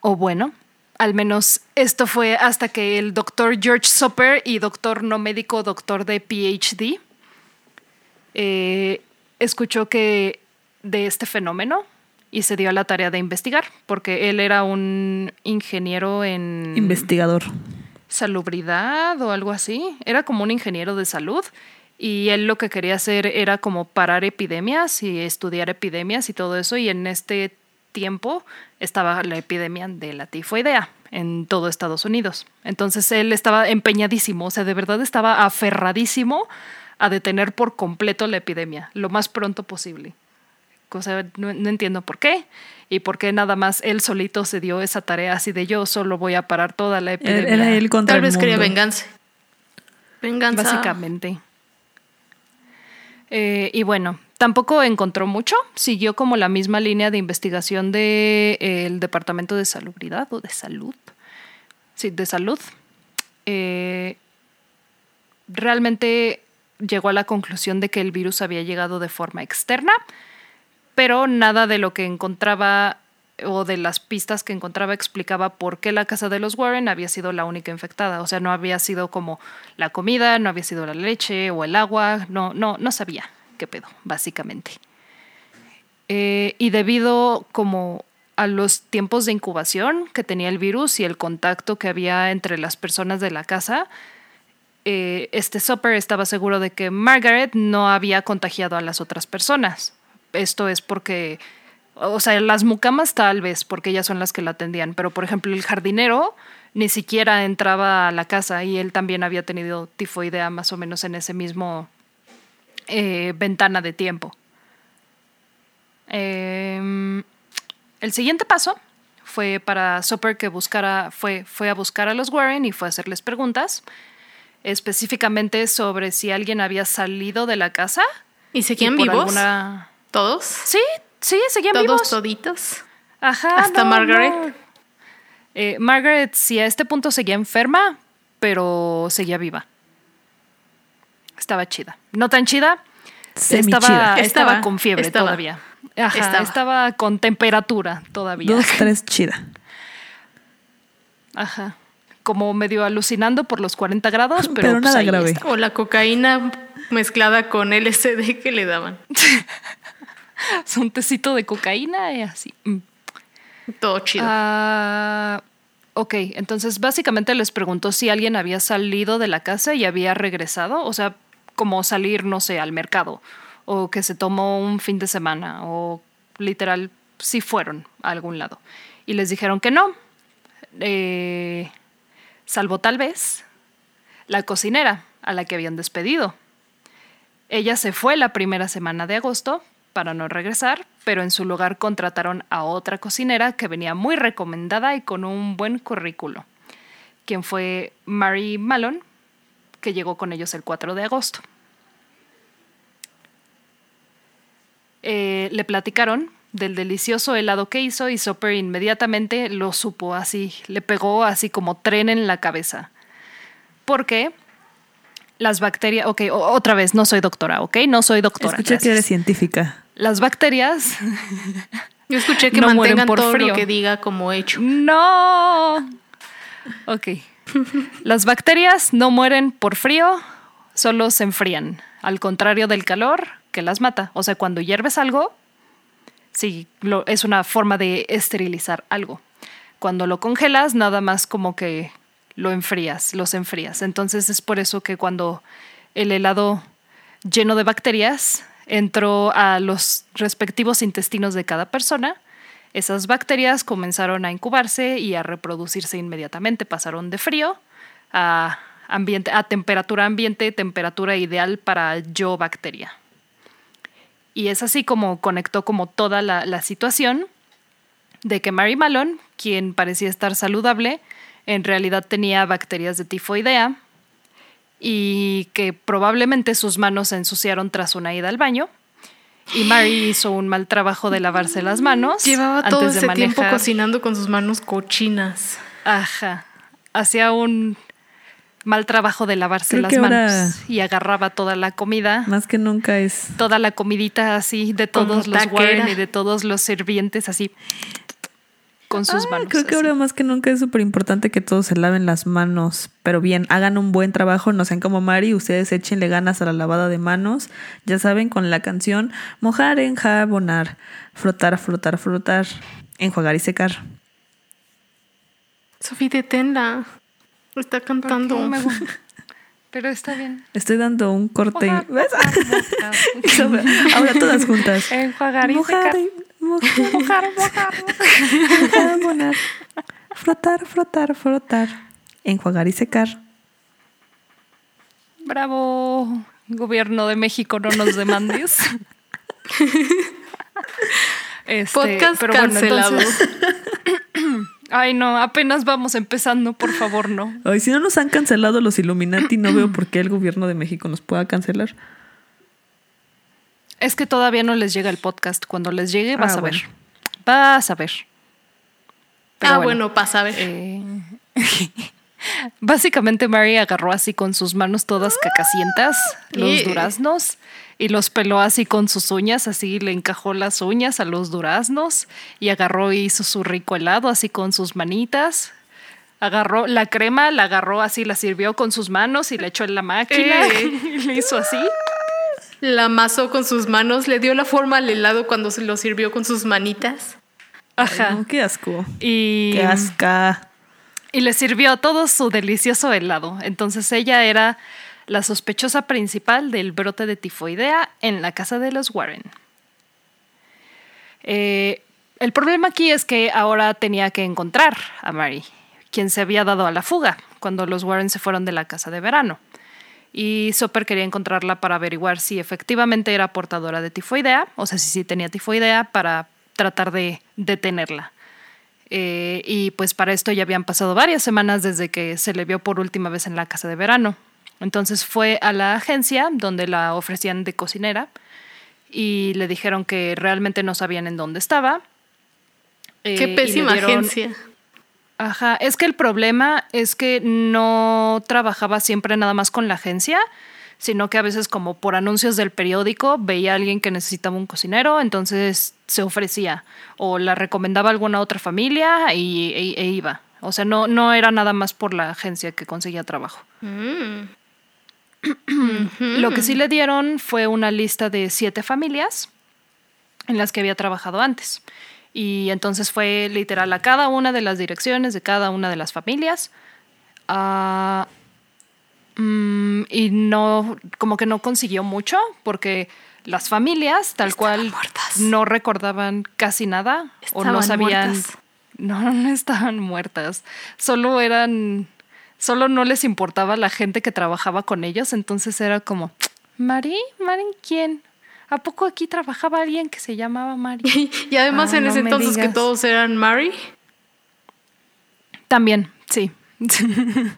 Speaker 1: O bueno, al menos esto fue hasta que el doctor George Soper y doctor no médico, doctor de PhD, eh, escuchó que de este fenómeno y se dio a la tarea de investigar, porque él era un ingeniero en...
Speaker 2: Investigador.
Speaker 1: Salubridad o algo así. Era como un ingeniero de salud y él lo que quería hacer era como parar epidemias y estudiar epidemias y todo eso y en este tiempo estaba la epidemia de la tifoidea en todo Estados Unidos. Entonces él estaba empeñadísimo, o sea, de verdad estaba aferradísimo a detener por completo la epidemia, lo más pronto posible. Cosa, no, entiendo por qué y por qué nada más él solito se dio esa tarea así de yo solo voy a parar toda la epidemia.
Speaker 2: Era él contra
Speaker 3: Tal vez
Speaker 2: quería
Speaker 3: venganza.
Speaker 1: Venganza. Básicamente. Eh, y bueno, tampoco encontró mucho, siguió como la misma línea de investigación del de, eh, Departamento de Salubridad o de Salud. Sí, de Salud. Eh, realmente llegó a la conclusión de que el virus había llegado de forma externa, pero nada de lo que encontraba o de las pistas que encontraba explicaba por qué la casa de los Warren había sido la única infectada. O sea, no había sido como la comida, no había sido la leche o el agua, no, no, no sabía qué pedo, básicamente. Eh, y debido como a los tiempos de incubación que tenía el virus y el contacto que había entre las personas de la casa, eh, este Soper estaba seguro de que Margaret no había contagiado a las otras personas. Esto es porque, o sea, las mucamas tal vez, porque ellas son las que la atendían, pero por ejemplo el jardinero ni siquiera entraba a la casa y él también había tenido tifoidea más o menos en ese mismo eh, ventana de tiempo. Em, el siguiente paso fue para Soper que buscara, fue, fue a buscar a los Warren y fue a hacerles preguntas específicamente sobre si alguien había salido de la casa.
Speaker 3: ¿Y seguían vivos? ¿Todos?
Speaker 1: Sí, sí, seguían vivos.
Speaker 3: ¿Todos toditos?
Speaker 1: Ajá.
Speaker 3: ¿Hasta Margaret?
Speaker 1: Eh, Margaret sí a este punto seguía enferma, pero seguía viva. Estaba chida. No tan chida. Estaba, estaba, con fiebre todavía. Ajá, estaba. con temperatura todavía.
Speaker 2: Dos, tres, chida.
Speaker 1: Ajá como medio alucinando por los 40 grados, pero,
Speaker 2: pues nada grave.
Speaker 3: O la cocaína mezclada con LSD que le daban.
Speaker 1: es un tecito de cocaína y así. Mm.
Speaker 3: Todo chido.
Speaker 1: Ah, ok, entonces básicamente les preguntó si alguien había salido de la casa y había regresado, o sea, como salir, no sé, al mercado, o que se tomó un fin de semana, o literal, si fueron a algún lado. Y les dijeron que no. Eh, salvo tal vez la cocinera a la que habían despedido. Ella se fue la primera semana de agosto para no regresar, pero en su lugar contrataron a otra cocinera que venía muy recomendada y con un buen currículo, quien fue Mary Malone, que llegó con ellos el 4 de agosto. Eh, le platicaron del delicioso helado que hizo y Soper inmediatamente lo supo así, le pegó así como tren en la cabeza. Porque las bacterias, ok, otra vez, no soy doctora, ok, no soy doctora.
Speaker 2: Escuché que eres científica.
Speaker 1: Las bacterias.
Speaker 3: Yo escuché que no mantengan por todo frío. lo que diga como hecho.
Speaker 1: No. Ok. Las bacterias no mueren por frío, solo se enfrían, al contrario del calor que las mata. O sea, cuando hierves algo, sí, es una forma de esterilizar algo. Cuando lo congelas, nada más como que lo enfrías, los enfrías. Entonces es por eso que cuando el helado lleno de bacterias entró a los respectivos intestinos de cada persona, esas bacterias comenzaron a incubarse y a reproducirse inmediatamente. Pasaron de frío a, ambiente, a temperatura ambiente, temperatura ideal para yo bacteria. Y es así como conectó como toda la, situación de que Mary Malone, quien parecía estar saludable, en realidad tenía bacterias de tifoidea y que probablemente sus manos se ensuciaron tras una ida al baño. Y Mary hizo un mal trabajo de lavarse las manos.
Speaker 3: Llevaba todo ese tiempo cocinando con sus manos cochinas.
Speaker 1: Ajá. Hacía un mal trabajo de lavarse las manos y agarraba toda la comida.
Speaker 2: Más que nunca es.
Speaker 1: Toda la comidita así de todos los Warren y de todos los sirvientes así con sus manos.
Speaker 2: Creo que ahora más que nunca es súper importante que todos se laven las manos, pero bien, hagan un buen trabajo, no sean como Mari, ustedes échenle ganas a la lavada de manos, ya saben, con la canción mojar, enjabonar, frotar, frotar, frotar, enjuagar y secar.
Speaker 3: Sofía, deténla. Está cantando.
Speaker 1: Pero está bien.
Speaker 2: Estoy dando un corte. ¿Ves? Ahora todas juntas.
Speaker 1: Enjuagar y secar.
Speaker 2: Mojar, mojar, mojar. Frotar, frotar, frotar. Enjuagar y secar.
Speaker 1: Bravo, gobierno de México, no nos demandes.
Speaker 3: este, Podcast pero cancelado.
Speaker 1: Ay, no, apenas vamos empezando, por favor, no.
Speaker 2: Ay, si no nos han cancelado los Illuminati, no veo por qué el gobierno de México nos pueda cancelar.
Speaker 1: Es que todavía no les llega el podcast. Cuando les llegue, vas ah, a ver. Vas a ver.
Speaker 3: ah, bueno, pasa a ver.
Speaker 1: Eh, básicamente, Mary agarró así con sus manos todas cacasientas los duraznos y los peló así con sus uñas, así le encajó las uñas a los duraznos y agarró y hizo su rico helado así con sus manitas. Agarró la crema, la agarró así, la sirvió con sus manos y la echó en la máquina y le hizo así
Speaker 3: la amasó con sus manos, le dio la forma al helado cuando se lo sirvió con sus manitas.
Speaker 2: Ajá. qué asco.
Speaker 1: Y,
Speaker 2: qué asca.
Speaker 1: Y le sirvió todo su delicioso helado. Entonces ella era la sospechosa principal del brote de tifoidea en la casa de los Warren. Eh, el problema aquí es que ahora tenía que encontrar a Mary, quien se había dado a la fuga cuando los Warren se fueron de la casa de verano y Soper quería encontrarla para averiguar si efectivamente era portadora de tifoidea, o sea, si sí tenía tifoidea, para tratar de detenerla. Eh, y pues para esto ya habían pasado varias semanas desde que se le vio por última vez en la casa de verano. Entonces fue a la agencia donde la ofrecían de cocinera y le dijeron que realmente no sabían en dónde estaba.
Speaker 3: Qué eh, pésima agencia.
Speaker 1: Ajá, es que el problema es que no trabajaba siempre nada más con la agencia, sino que a veces como por anuncios del periódico veía a alguien que necesitaba un cocinero, entonces se ofrecía o la recomendaba a alguna otra familia y, e, e iba. O sea, no, no era nada más por la agencia que conseguía trabajo. Mm. Lo que sí le dieron fue una lista de siete familias en las que había trabajado antes. Y entonces fue literal a cada una de las direcciones de cada una de las familias. Ah, mm, y no, como que no consiguió mucho porque las familias tal cual no recordaban casi nada o no sabían. No, no estaban muertas. Solo eran, solo no les importaba la gente que trabajaba con ellos. Entonces era como, ¿Mari? ¿Mari quién? ¿A poco aquí trabajaba alguien que se llamaba Mari?
Speaker 3: y además en ese entonces que todos eran Mari.
Speaker 1: También, sí.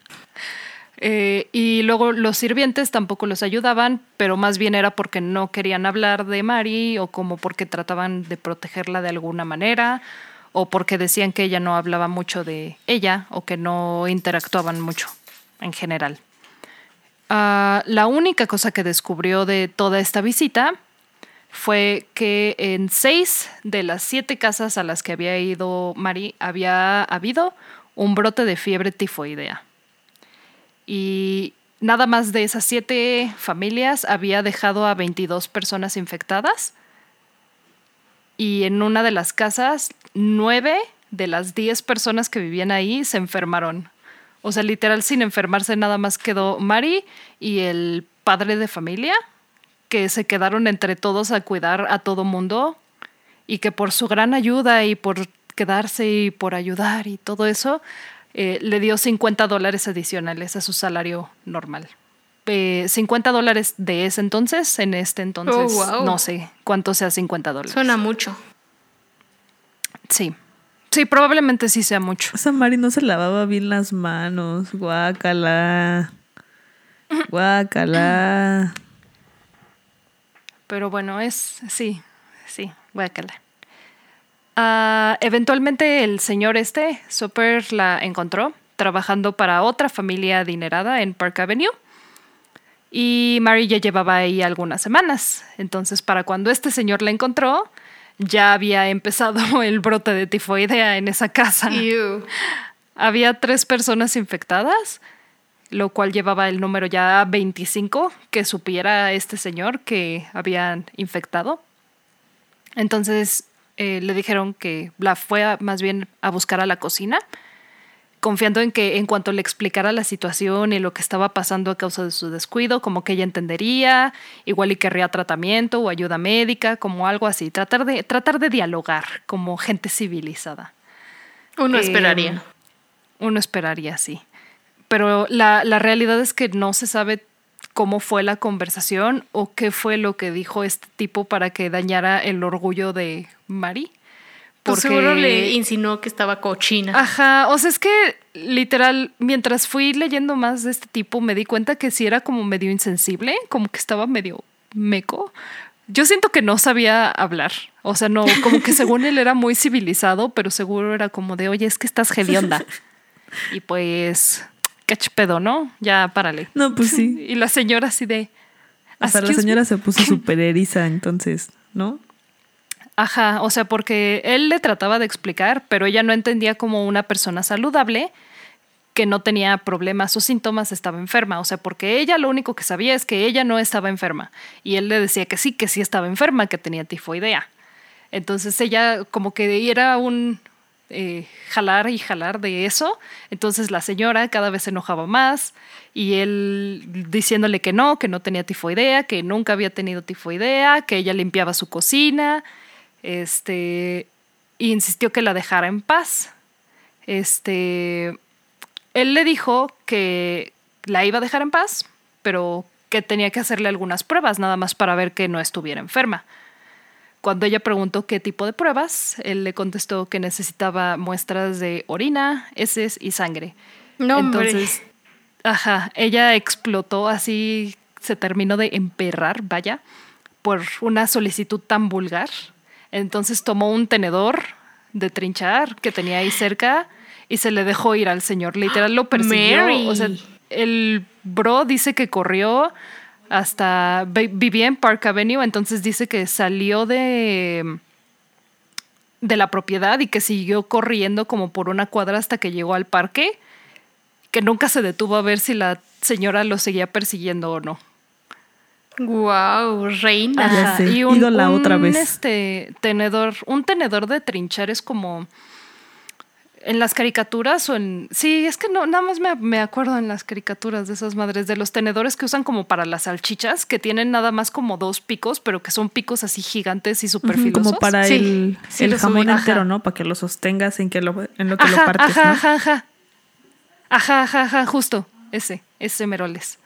Speaker 1: Eh, y luego los sirvientes tampoco los ayudaban, pero más bien era porque no querían hablar de Mari o como porque trataban de protegerla de alguna manera o porque decían que ella no hablaba mucho de ella o que no interactuaban mucho en general. Ah, la única cosa que descubrió de toda esta visita fue que en seis de las siete casas a las que había ido Mari había habido un brote de fiebre tifoidea. Y nada más de esas siete familias había dejado a 22 personas infectadas y en una de las casas, nueve de las diez personas que vivían ahí se enfermaron. O sea, literal, sin enfermarse, nada más quedó Mari y el padre de familia, que se quedaron entre todos a cuidar a todo mundo y que por su gran ayuda y por quedarse y por ayudar y todo eso, eh, le dio 50 dólares adicionales a su salario normal. 50 dólares de ese entonces, en este entonces,
Speaker 3: Oh, wow.
Speaker 1: no sé cuánto sea 50 dólares.
Speaker 3: Suena mucho.
Speaker 1: Sí. Sí, probablemente sí sea mucho.
Speaker 2: Esa Mari no se lavaba bien las manos. Guácala. Guácala.
Speaker 1: Pero bueno, es. Sí, sí, guácala. Ah, eventualmente el señor este, Soper, la encontró trabajando para otra familia adinerada en Park Avenue. Y Mary ya llevaba ahí algunas semanas. Entonces, para cuando este señor la encontró, ya había empezado el brote de tifoidea en esa casa.
Speaker 3: Ew.
Speaker 1: Había tres personas infectadas, lo cual llevaba el número ya 25 que supiera este señor que habían infectado. Entonces eh, le dijeron que la fue a- más bien a buscar a la cocina, confiando en que en cuanto le explicara la situación y lo que estaba pasando a causa de su descuido, como que ella entendería, igual y querría tratamiento o ayuda médica, como algo así, tratar de, tratar de dialogar como gente civilizada.
Speaker 3: Uno
Speaker 1: Eh,
Speaker 3: esperaría.
Speaker 1: Uno esperaría, sí. Pero la, la realidad es que no se sabe cómo fue la conversación o qué fue lo que dijo este tipo para que dañara el orgullo de Mari.
Speaker 3: Pues seguro le insinuó que estaba cochina.
Speaker 1: Ajá, o sea, es que literal, mientras fui leyendo más de este tipo, me di cuenta que sí era como medio insensible, como que estaba medio meco. Yo siento que no sabía hablar, o sea, no, como que según él era muy civilizado, pero seguro era como de, oye, es que estás hedionda. Y pues, qué pedo, ¿no? Ya párale.
Speaker 2: No, pues sí.
Speaker 1: Y la señora así de...
Speaker 2: Hasta la señora se puso súper eriza, entonces, ¿no?
Speaker 1: Ajá, o sea, porque él le trataba de explicar, pero ella no entendía como una persona saludable que no tenía problemas o síntomas estaba enferma, o sea, porque ella lo único que sabía es que ella no estaba enferma. Y él le decía que sí, que sí estaba enferma, que tenía tifoidea. Entonces ella como que era un eh, jalar y jalar de eso, entonces la señora cada vez se enojaba más y él diciéndole que no, que no tenía tifoidea, que nunca había tenido tifoidea, que ella limpiaba su cocina, este, y insistió que la dejara en paz. Este, él le dijo que la iba a dejar en paz, pero que tenía que hacerle algunas pruebas, nada más para ver que no estuviera enferma. Cuando ella preguntó qué tipo de pruebas, él le contestó que necesitaba muestras de orina, heces y sangre.
Speaker 3: No, hombre.
Speaker 1: Entonces, ajá, ella explotó así, se terminó de emperrar, vaya, por una solicitud tan vulgar. Entonces tomó un tenedor de trinchar que tenía ahí cerca y se le dejó ir al señor. Literal lo persiguió.
Speaker 3: Mary.
Speaker 1: O sea, el bro dice que corrió hasta vi- vivía en Park Avenue, entonces dice que salió de de la propiedad y que siguió corriendo como por una cuadra hasta que llegó al parque, que nunca se detuvo a ver si la señora lo seguía persiguiendo o no.
Speaker 3: Wow, reina.
Speaker 2: Ya sé,
Speaker 1: y un,
Speaker 2: ídola
Speaker 1: un,
Speaker 2: otra vez.
Speaker 1: Este tenedor, un tenedor de trinchar es como en las caricaturas o en sí, es que no nada más me, me acuerdo en las caricaturas de esas madres de los tenedores que usan como para las salchichas, que tienen nada más como dos picos, pero que son picos así gigantes y súper
Speaker 2: Ujú,
Speaker 1: filosos.
Speaker 2: Como para
Speaker 3: Sí,
Speaker 2: el,
Speaker 3: sí
Speaker 2: el jamón entero,
Speaker 1: Ajá.
Speaker 2: ¿no? Para que lo sostengas en, que lo, en lo que
Speaker 1: ajá,
Speaker 2: lo partes,
Speaker 1: ajá,
Speaker 2: ¿no?
Speaker 1: ajá, ajá. Ajá, ajá, ajá, justo. Ese, ese Meroles.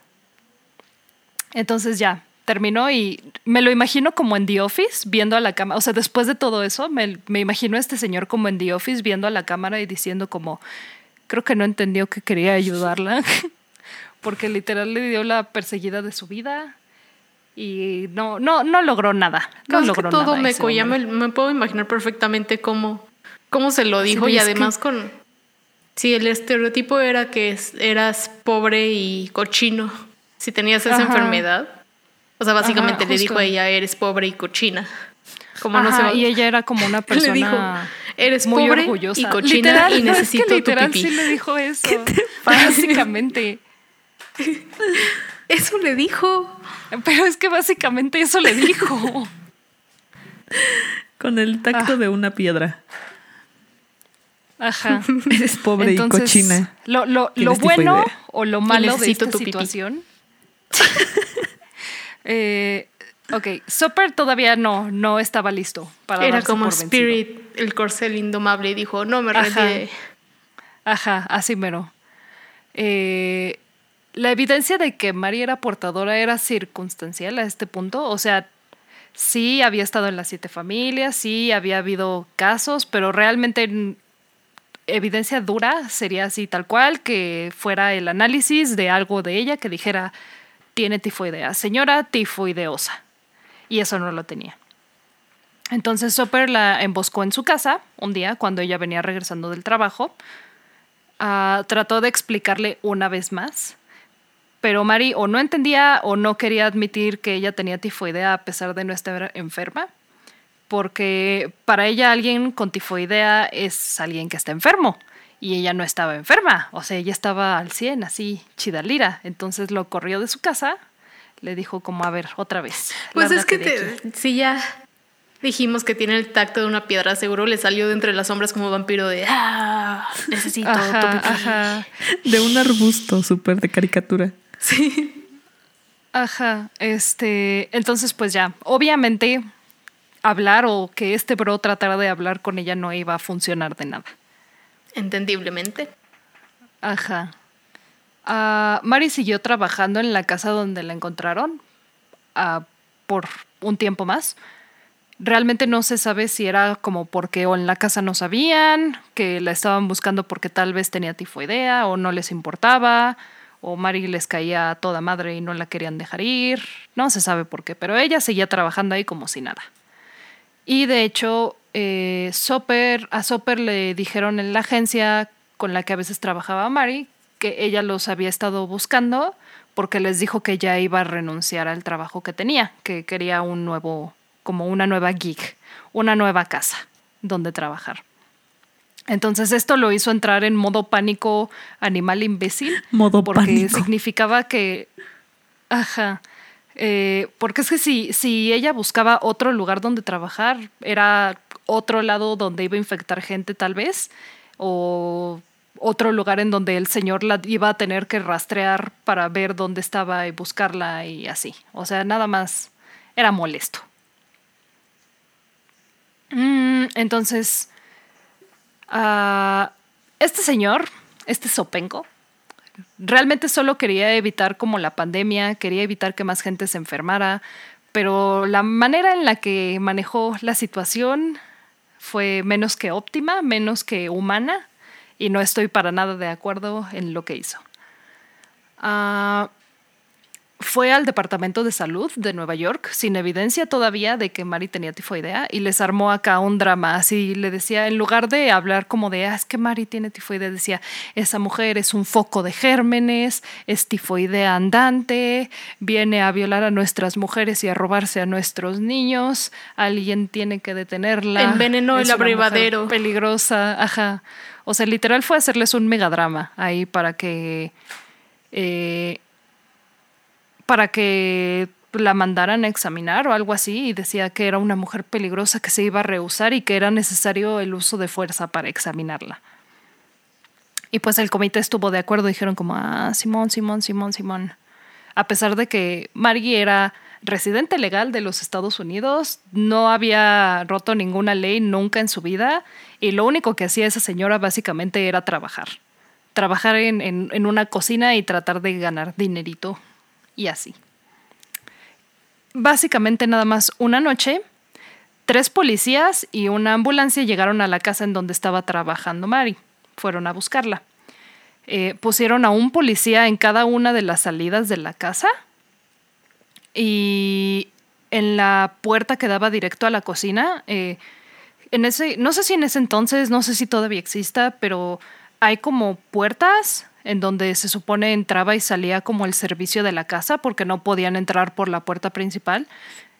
Speaker 1: Entonces ya, terminó y me lo imagino como en The Office, viendo a la cámara. O sea, después de todo eso, me, me imagino a este señor como en The Office, viendo a la cámara y diciendo como, creo que no entendió que quería ayudarla. porque literal le dio la perseguida de su vida y no, no, no logró nada. No
Speaker 3: No,
Speaker 1: logró
Speaker 3: que todo
Speaker 1: nada
Speaker 3: meco, ya me, puedo imaginar perfectamente cómo, cómo se lo dijo
Speaker 1: Sí,
Speaker 3: y
Speaker 1: que-
Speaker 3: además con... Sí, el estereotipo era que eras pobre y cochino si tenías esa
Speaker 1: Ajá.
Speaker 3: enfermedad. O sea, básicamente
Speaker 1: Ajá,
Speaker 3: le dijo a ella, eres pobre y cochina. Como no se va-
Speaker 1: y ella era como una
Speaker 3: Le
Speaker 1: persona
Speaker 3: dijo, "Eres
Speaker 1: muy
Speaker 3: pobre
Speaker 1: orgullosa.
Speaker 3: y cochina
Speaker 1: Literal,
Speaker 3: y necesito
Speaker 1: es que
Speaker 3: tu
Speaker 1: literal
Speaker 3: pipí".
Speaker 1: sí le dijo eso. Básicamente.
Speaker 3: Eso le dijo.
Speaker 1: Pero es que básicamente eso le dijo.
Speaker 2: Con el tacto
Speaker 1: Ah.
Speaker 2: de una piedra.
Speaker 1: Ajá.
Speaker 2: Eres pobre
Speaker 1: Entonces,
Speaker 2: y cochina.
Speaker 1: Lo, lo, lo
Speaker 2: Tienes
Speaker 1: bueno o lo malo de esta
Speaker 3: tu pipí.
Speaker 1: eh, ok, Soper todavía no, no estaba listo para
Speaker 3: Era
Speaker 1: darse
Speaker 3: como
Speaker 1: por vencido.
Speaker 3: Spirit, el corcel indomable, y dijo, no me
Speaker 1: Ajá.
Speaker 3: rendiré.
Speaker 1: Ajá, así mero. Eh, la evidencia de que Mari era portadora era circunstancial a este punto. O sea, sí había estado en las siete familias, sí había habido casos, pero realmente evidencia dura sería así tal cual, que fuera el análisis de algo de ella que dijera, tiene tifoidea, señora tifoideosa. Y eso no lo tenía. Entonces Soper la emboscó en su casa un día cuando ella venía regresando del trabajo. Ah, trató de explicarle una vez más, pero Mari o no entendía o no quería admitir que ella tenía tifoidea a pesar de no estar enferma, porque para ella alguien con tifoidea es alguien que está enfermo y ella no estaba enferma, o sea, ella estaba al 100, así, chidalira. Entonces lo corrió de su casa, le dijo como, a ver, otra vez.
Speaker 3: Pues es que
Speaker 1: de aquí".
Speaker 3: te- si ya dijimos que tiene el tacto de una piedra, seguro le salió de entre las sombras como vampiro de ah, necesito tu
Speaker 1: Ajá,
Speaker 3: pipí".
Speaker 1: ajá.
Speaker 2: De un arbusto súper de caricatura.
Speaker 3: Sí.
Speaker 1: Ajá, este, entonces pues ya, obviamente hablar o que este bro tratara de hablar con ella no iba a funcionar de nada.
Speaker 3: Entendiblemente.
Speaker 1: Ajá. Ah, Mari siguió trabajando en la casa donde la encontraron ah, por un tiempo más. Realmente no se sabe si era como porque o en la casa no sabían, que la estaban buscando porque tal vez tenía tifoidea o no les importaba, o Mari les caía a toda madre y no la querían dejar ir. No se sabe por qué, pero ella seguía trabajando ahí como si nada. Y de hecho, eh, Soper, a Soper le dijeron en la agencia con la que a veces trabajaba Mari que ella los había estado buscando porque les dijo que ya iba a renunciar al trabajo que tenía, que quería un nuevo, como una nueva gig, una nueva casa donde trabajar. Entonces esto lo hizo entrar en modo pánico animal imbécil.
Speaker 2: Modo
Speaker 1: porque
Speaker 2: pánico.
Speaker 1: significaba que. Ajá. Eh, porque es que si, si ella buscaba otro lugar donde trabajar, era otro lado donde iba a infectar gente tal vez, o otro lugar en donde el señor la iba a tener que rastrear para ver dónde estaba y buscarla y así. O sea, nada más era molesto. Mm, entonces, ah, este señor, este Sopenco, realmente solo quería evitar como la pandemia, quería evitar que más gente se enfermara, pero la manera en la que manejó la situación fue menos que óptima, menos que humana, y no estoy para nada de acuerdo en lo que hizo. Ah, fue al Departamento de Salud de Nueva York sin evidencia todavía de que Mari tenía tifoidea y les armó acá un drama. Así le decía, en lugar de hablar como de, ah, es que Mari tiene tifoidea, decía, esa mujer es un foco de gérmenes, es tifoidea andante, viene a violar a nuestras mujeres y a robarse a nuestros niños, alguien tiene que detenerla.
Speaker 3: Envenenó el abrevadero.
Speaker 1: Peligrosa, ajá. O sea, literal fue hacerles un megadrama ahí para que... eh, para que la mandaran a examinar o algo así y decía que era una mujer peligrosa que se iba a rehusar y que era necesario el uso de fuerza para examinarla. Y pues el comité estuvo de acuerdo, dijeron como, ah, Simón, Simón, Simón, Simón. A pesar de que Margie era residente legal de los Estados Unidos, no había roto ninguna ley nunca en su vida y lo único que hacía esa señora básicamente era trabajar. Trabajar en, en- en una cocina y tratar de ganar dinerito y así. Básicamente nada más una noche, tres policías y una ambulancia llegaron a la casa en donde estaba trabajando Mari. Fueron a buscarla. eh, pusieron a un policía en cada una de las salidas de la casa y en la puerta que daba directo a la cocina, eh, en ese, no sé si en ese entonces, no sé si todavía exista, pero hay como puertas en donde se supone entraba y salía como el servicio de la casa porque no podían entrar por la puerta principal.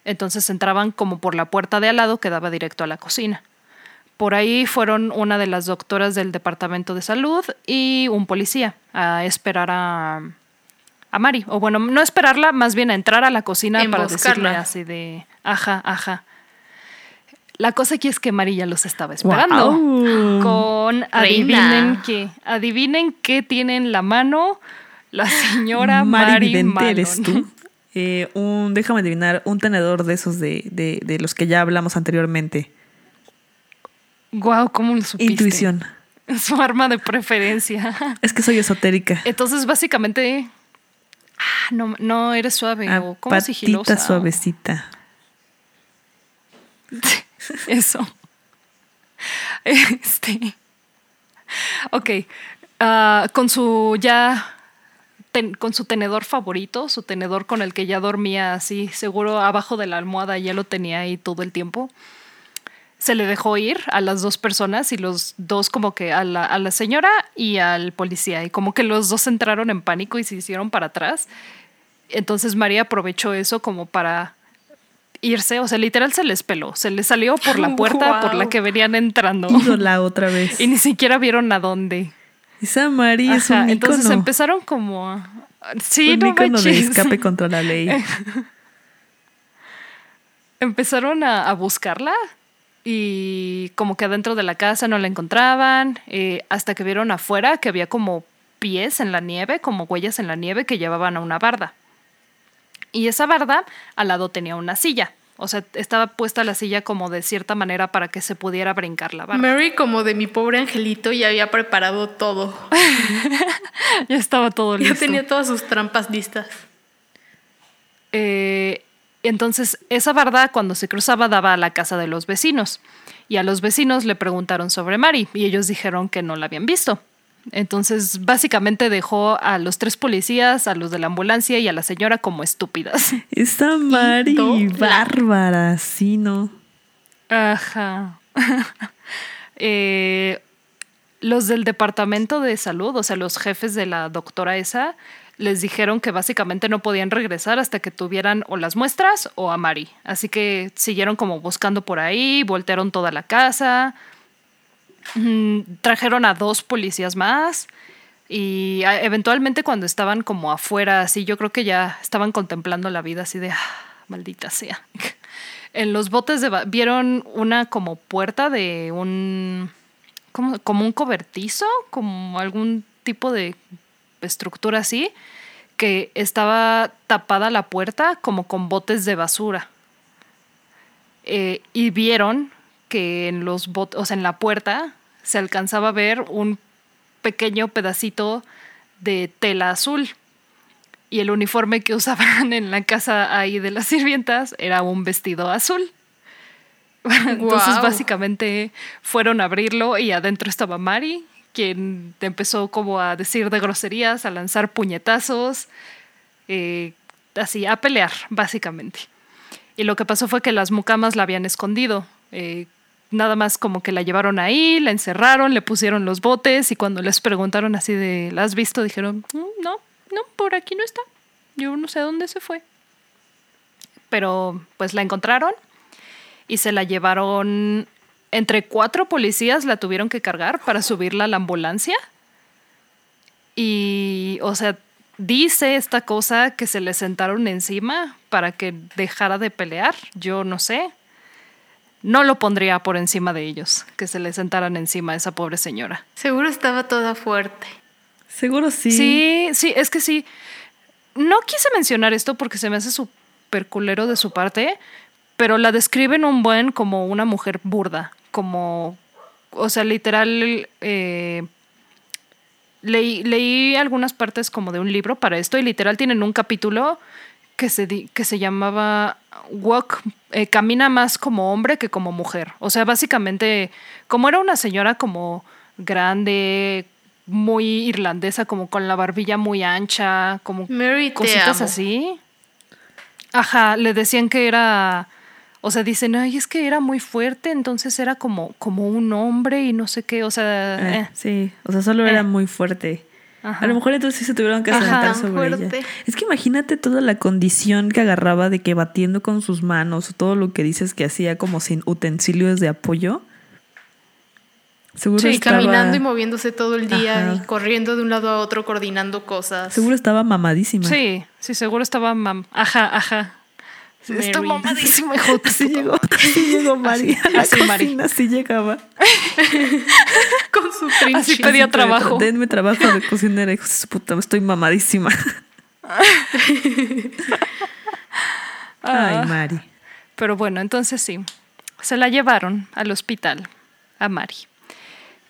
Speaker 1: Entonces entraban como por la puerta de al lado que daba directo a la cocina. Por ahí fueron una de las doctoras del departamento de salud y un policía a esperar a, a Mari. O bueno, no esperarla, más bien a entrar a la cocina para decirle así de, ajá, ajá. La cosa aquí es que Mari ya los estaba esperando. Con adivinen qué. Adivinen qué tiene en la mano la señora Mari, Mari
Speaker 2: eres tú. Eh, un, déjame adivinar, un tenedor de esos de, de, de los que ya hablamos anteriormente.
Speaker 1: Guau, ¿cómo lo supiste?
Speaker 2: Intuición.
Speaker 1: Su arma de preferencia.
Speaker 2: Es que soy esotérica.
Speaker 1: Entonces, básicamente, ah, no, no eres suave
Speaker 2: Ah,
Speaker 1: o como sigilosa.
Speaker 2: Patita suavecita.
Speaker 1: Eso. Este. Ok. Ah, con su ya. con su tenedor favorito, su tenedor con el que ya dormía así, seguro abajo de la almohada, ya lo tenía ahí todo el tiempo. Se le dejó ir a las dos personas y los dos como que a la, a la señora y al policía y como que los dos entraron en pánico y se hicieron para atrás. Entonces María aprovechó eso como para irse, o sea, literal se les peló, se les salió por la puerta por la que venían entrando
Speaker 2: Ídola otra vez.
Speaker 1: y ni siquiera vieron a dónde.
Speaker 2: Esa Mari es un
Speaker 1: entonces
Speaker 2: ícono.
Speaker 1: empezaron como a... Sí,
Speaker 2: un
Speaker 1: no
Speaker 2: ícono de escape contra la ley.
Speaker 1: Empezaron a, a buscarla y como que adentro de la casa no la encontraban, eh, hasta que vieron afuera que había como pies en la nieve, como huellas en la nieve que llevaban a una barda. Y esa barda al lado tenía una silla. O sea, estaba puesta la silla como de cierta manera para que se pudiera brincar la barda.
Speaker 3: Mary, como de mi pobre angelito, ya había preparado todo.
Speaker 1: ya estaba todo listo.
Speaker 3: Ya tenía todas sus trampas listas.
Speaker 1: Eh, entonces, esa barda cuando se cruzaba daba a la casa de los vecinos. Y a los vecinos le preguntaron sobre Mari y ellos dijeron que no la habían visto. Entonces, básicamente dejó a los tres policías, a los de la ambulancia y a la señora como estúpidas.
Speaker 2: Esa Mari, bárbara, sí, ¿no?
Speaker 1: Ajá. Eh, los del departamento de salud, o sea, los jefes de la doctora esa, les dijeron que básicamente no podían regresar hasta que tuvieran o las muestras o a Mari. Así que siguieron como buscando por ahí, voltearon toda la casa, trajeron a dos policías más y a- eventualmente cuando estaban como afuera, así yo creo que ya estaban contemplando la vida así de, "Ah, maldita sea. En los botes de vieron una como puerta de un como, como un cobertizo, como algún tipo de estructura así, que estaba tapada la puerta como con botes de basura. Eh, y vieron que en los botes, o sea, en la puerta se alcanzaba a ver un pequeño pedacito de tela azul. Y el uniforme que usaban en la casa ahí de las sirvientas era un vestido azul. Entonces,
Speaker 3: Guau.
Speaker 1: básicamente fueron a abrirlo y adentro estaba Mari, quien empezó como a decir de groserías, a lanzar puñetazos, eh, así, a pelear, básicamente. Y lo que pasó fue que las mucamas la habían escondido. eh, nada más como que la llevaron ahí, la encerraron, le pusieron los botes y cuando les preguntaron así de, ¿la has visto? Dijeron, "Mm, no, no, por aquí no está. Yo no sé dónde se fue. Pero pues la encontraron y se la llevaron entre cuatro policías la tuvieron que cargar para subirla a la ambulancia. Y, o sea, dice esta cosa que se le sentaron encima para que dejara de pelear. Yo no sé. No lo pondría por encima de ellos, que se le sentaran encima a esa pobre señora.
Speaker 3: Seguro estaba toda fuerte.
Speaker 2: Seguro sí.
Speaker 1: Sí, sí, es que sí. No quise mencionar esto porque se me hace súper culero de su parte, pero la describen un buen como una mujer burda, como, o sea, literal, eh, leí, leí algunas partes como de un libro para esto y literal tienen un capítulo que se, di- que se llamaba Walk, eh, camina más como hombre que como mujer. O sea, básicamente, como era una señora como grande, muy irlandesa, como con la barbilla muy ancha, como
Speaker 3: Mary,
Speaker 1: cositas así. Ajá, le decían que era, o sea, dicen, ay, es que era muy fuerte, entonces era como, como un hombre y no sé qué, o sea,
Speaker 2: Eh,
Speaker 1: eh.
Speaker 2: Sí, o sea, solo
Speaker 1: Eh.
Speaker 2: era muy fuerte.
Speaker 1: Ajá.
Speaker 2: A lo mejor entonces sí se tuvieron que sentar sobre
Speaker 3: fuerte.
Speaker 2: ella. Es que imagínate toda la condición que agarraba de que batiendo con sus manos, todo lo que dices que hacía como sin utensilios de apoyo. Seguro
Speaker 3: Sí,
Speaker 2: estaba,
Speaker 3: caminando y moviéndose todo el día
Speaker 2: Ajá.
Speaker 3: y corriendo de un lado a otro, coordinando cosas.
Speaker 2: Seguro estaba mamadísima.
Speaker 1: Sí, sí, seguro estaba mam ajá, ajá. Sí, Está
Speaker 3: Mary.
Speaker 1: mamadísimo, hijo puta
Speaker 2: llegó, así llegó Mari a la
Speaker 1: así Mari.
Speaker 2: así llegaba.
Speaker 3: Con su trinchi.
Speaker 1: Así pedía trabajo.
Speaker 2: Denme trabajo de cocinera, hijo de su puta, estoy mamadísima. Ay,
Speaker 1: Ah.
Speaker 2: Mari.
Speaker 1: Pero bueno, entonces sí, se la llevaron al hospital, a Mari.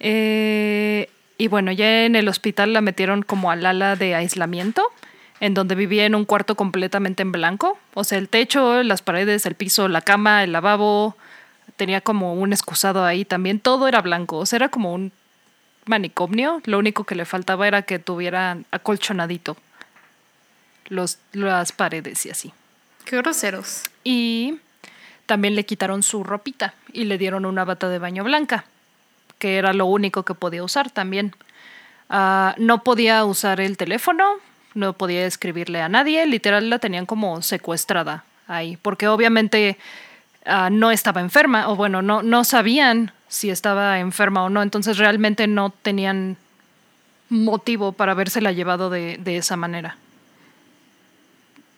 Speaker 1: Eh, y bueno, ya en el hospital la metieron como al ala de aislamiento, en donde vivía en un cuarto completamente en blanco. O sea, el techo, las paredes, el piso, la cama, el lavabo, tenía como un excusado ahí también. Todo era blanco, o sea, era como un manicomio. Lo único que le faltaba era que tuviera acolchonadito los, las paredes y así.
Speaker 3: Qué groseros.
Speaker 1: Y también le quitaron su ropita y le dieron una bata de baño blanca, que era lo único que podía usar también. Ah, no podía usar el teléfono, no podía escribirle a nadie, literal la tenían como secuestrada ahí, porque obviamente ah, no estaba enferma, o bueno, no, no sabían si estaba enferma o no, entonces realmente no tenían motivo para habérsela llevado de, de esa manera.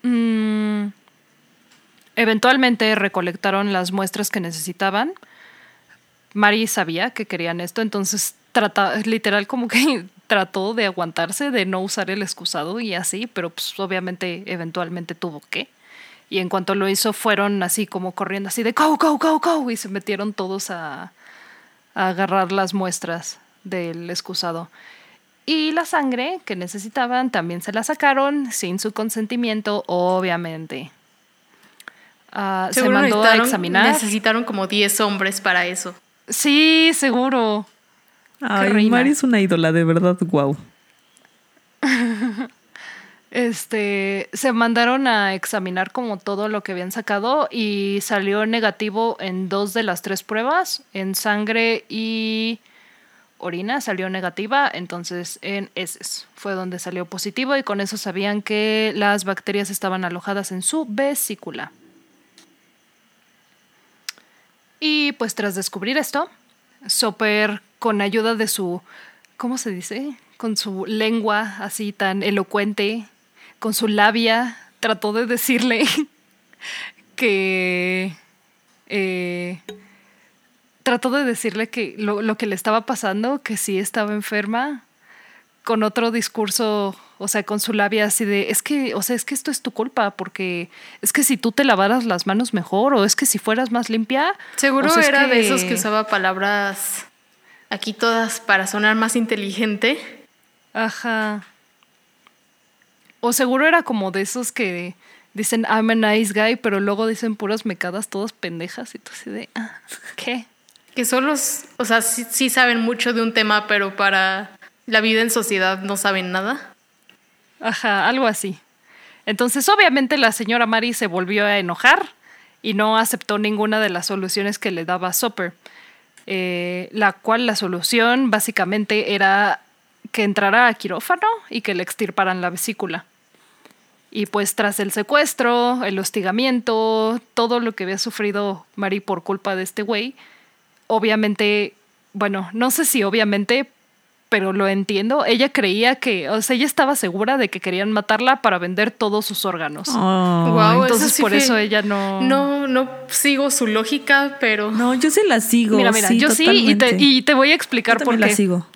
Speaker 1: Mm, Eventualmente recolectaron las muestras que necesitaban. Mari sabía que querían esto, entonces trata, literal como que trató de aguantarse, de no usar el excusado y así, pero pues obviamente eventualmente tuvo que. Y en cuanto lo hizo fueron así como corriendo así de go, go, go, go y se metieron todos a, a agarrar las muestras del excusado. Y la sangre que necesitaban también se la sacaron sin su consentimiento, obviamente. Ah, se mandó a examinar.
Speaker 3: Necesitaron como 10 hombres para eso.
Speaker 1: Sí, seguro.
Speaker 2: Ay,
Speaker 1: reina.
Speaker 2: Mari es una ídola, de verdad, wow.
Speaker 1: Este, se mandaron a examinar como todo lo que habían sacado y salió negativo en dos de las tres pruebas, en sangre y orina salió negativa, entonces en heces fue donde salió positivo y con eso sabían que las bacterias estaban alojadas en su vesícula. Y pues tras descubrir esto, Soper con ayuda de su, ¿cómo se dice? Con su lengua así tan elocuente, con su labia, trató de decirle que... eh, trató de decirle que lo, lo que le estaba pasando, que sí estaba enferma, con otro discurso, o sea, con su labia así de, es que, o sea, es que esto es tu culpa, porque es que si tú te lavaras las manos mejor, o es que si fueras más limpia.
Speaker 3: Seguro
Speaker 1: o sea, es
Speaker 3: era de esos que usaba palabras aquí todas para sonar más inteligente.
Speaker 1: Ajá. O seguro era como de esos que dicen I'm a nice guy, pero luego dicen puras mecadas todas pendejas y tú así de, ah, ¿qué?
Speaker 3: Que solo, o sea, sí, sí saben mucho de un tema, pero para la vida en sociedad no saben nada.
Speaker 1: Ajá, algo así. Entonces, obviamente, la señora Mari se volvió a enojar y no aceptó ninguna de las soluciones que le daba Soper. Eh, la cual la solución básicamente era que entrara a quirófano y que le extirparan la vesícula. Y pues tras el secuestro, el hostigamiento, todo lo que había sufrido Mari por culpa de este güey, obviamente, bueno, no sé si obviamente, pero lo entiendo, ella creía que, o sea, ella estaba segura de que querían matarla para vender todos sus órganos.
Speaker 2: Ay.
Speaker 3: Guau,
Speaker 1: Entonces,
Speaker 3: sí
Speaker 1: por
Speaker 3: fue-
Speaker 1: eso ella no...
Speaker 3: No, no sigo su lógica, pero
Speaker 2: No, yo sí la sigo.
Speaker 1: Mira, mira,
Speaker 2: sí,
Speaker 1: yo sí, y te,
Speaker 2: totalmente.
Speaker 1: y te voy a
Speaker 2: Yo
Speaker 1: explicar por qué.
Speaker 2: la sigo.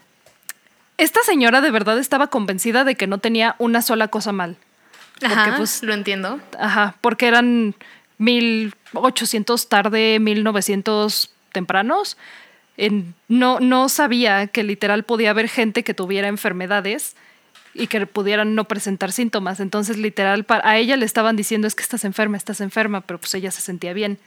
Speaker 1: Esta señora de verdad estaba convencida de que no tenía una sola cosa mal.
Speaker 3: Ajá,
Speaker 1: Porque, pues,
Speaker 3: lo entiendo.
Speaker 1: Ajá, porque eran 1800 tarde, 1900 tempranos. En- no, no sabía que literal podía haber gente que tuviera enfermedades y que pudieran no presentar síntomas. Entonces, literal, pa- a ella le estaban diciendo es que estás enferma, estás enferma, pero pues ella se sentía bien.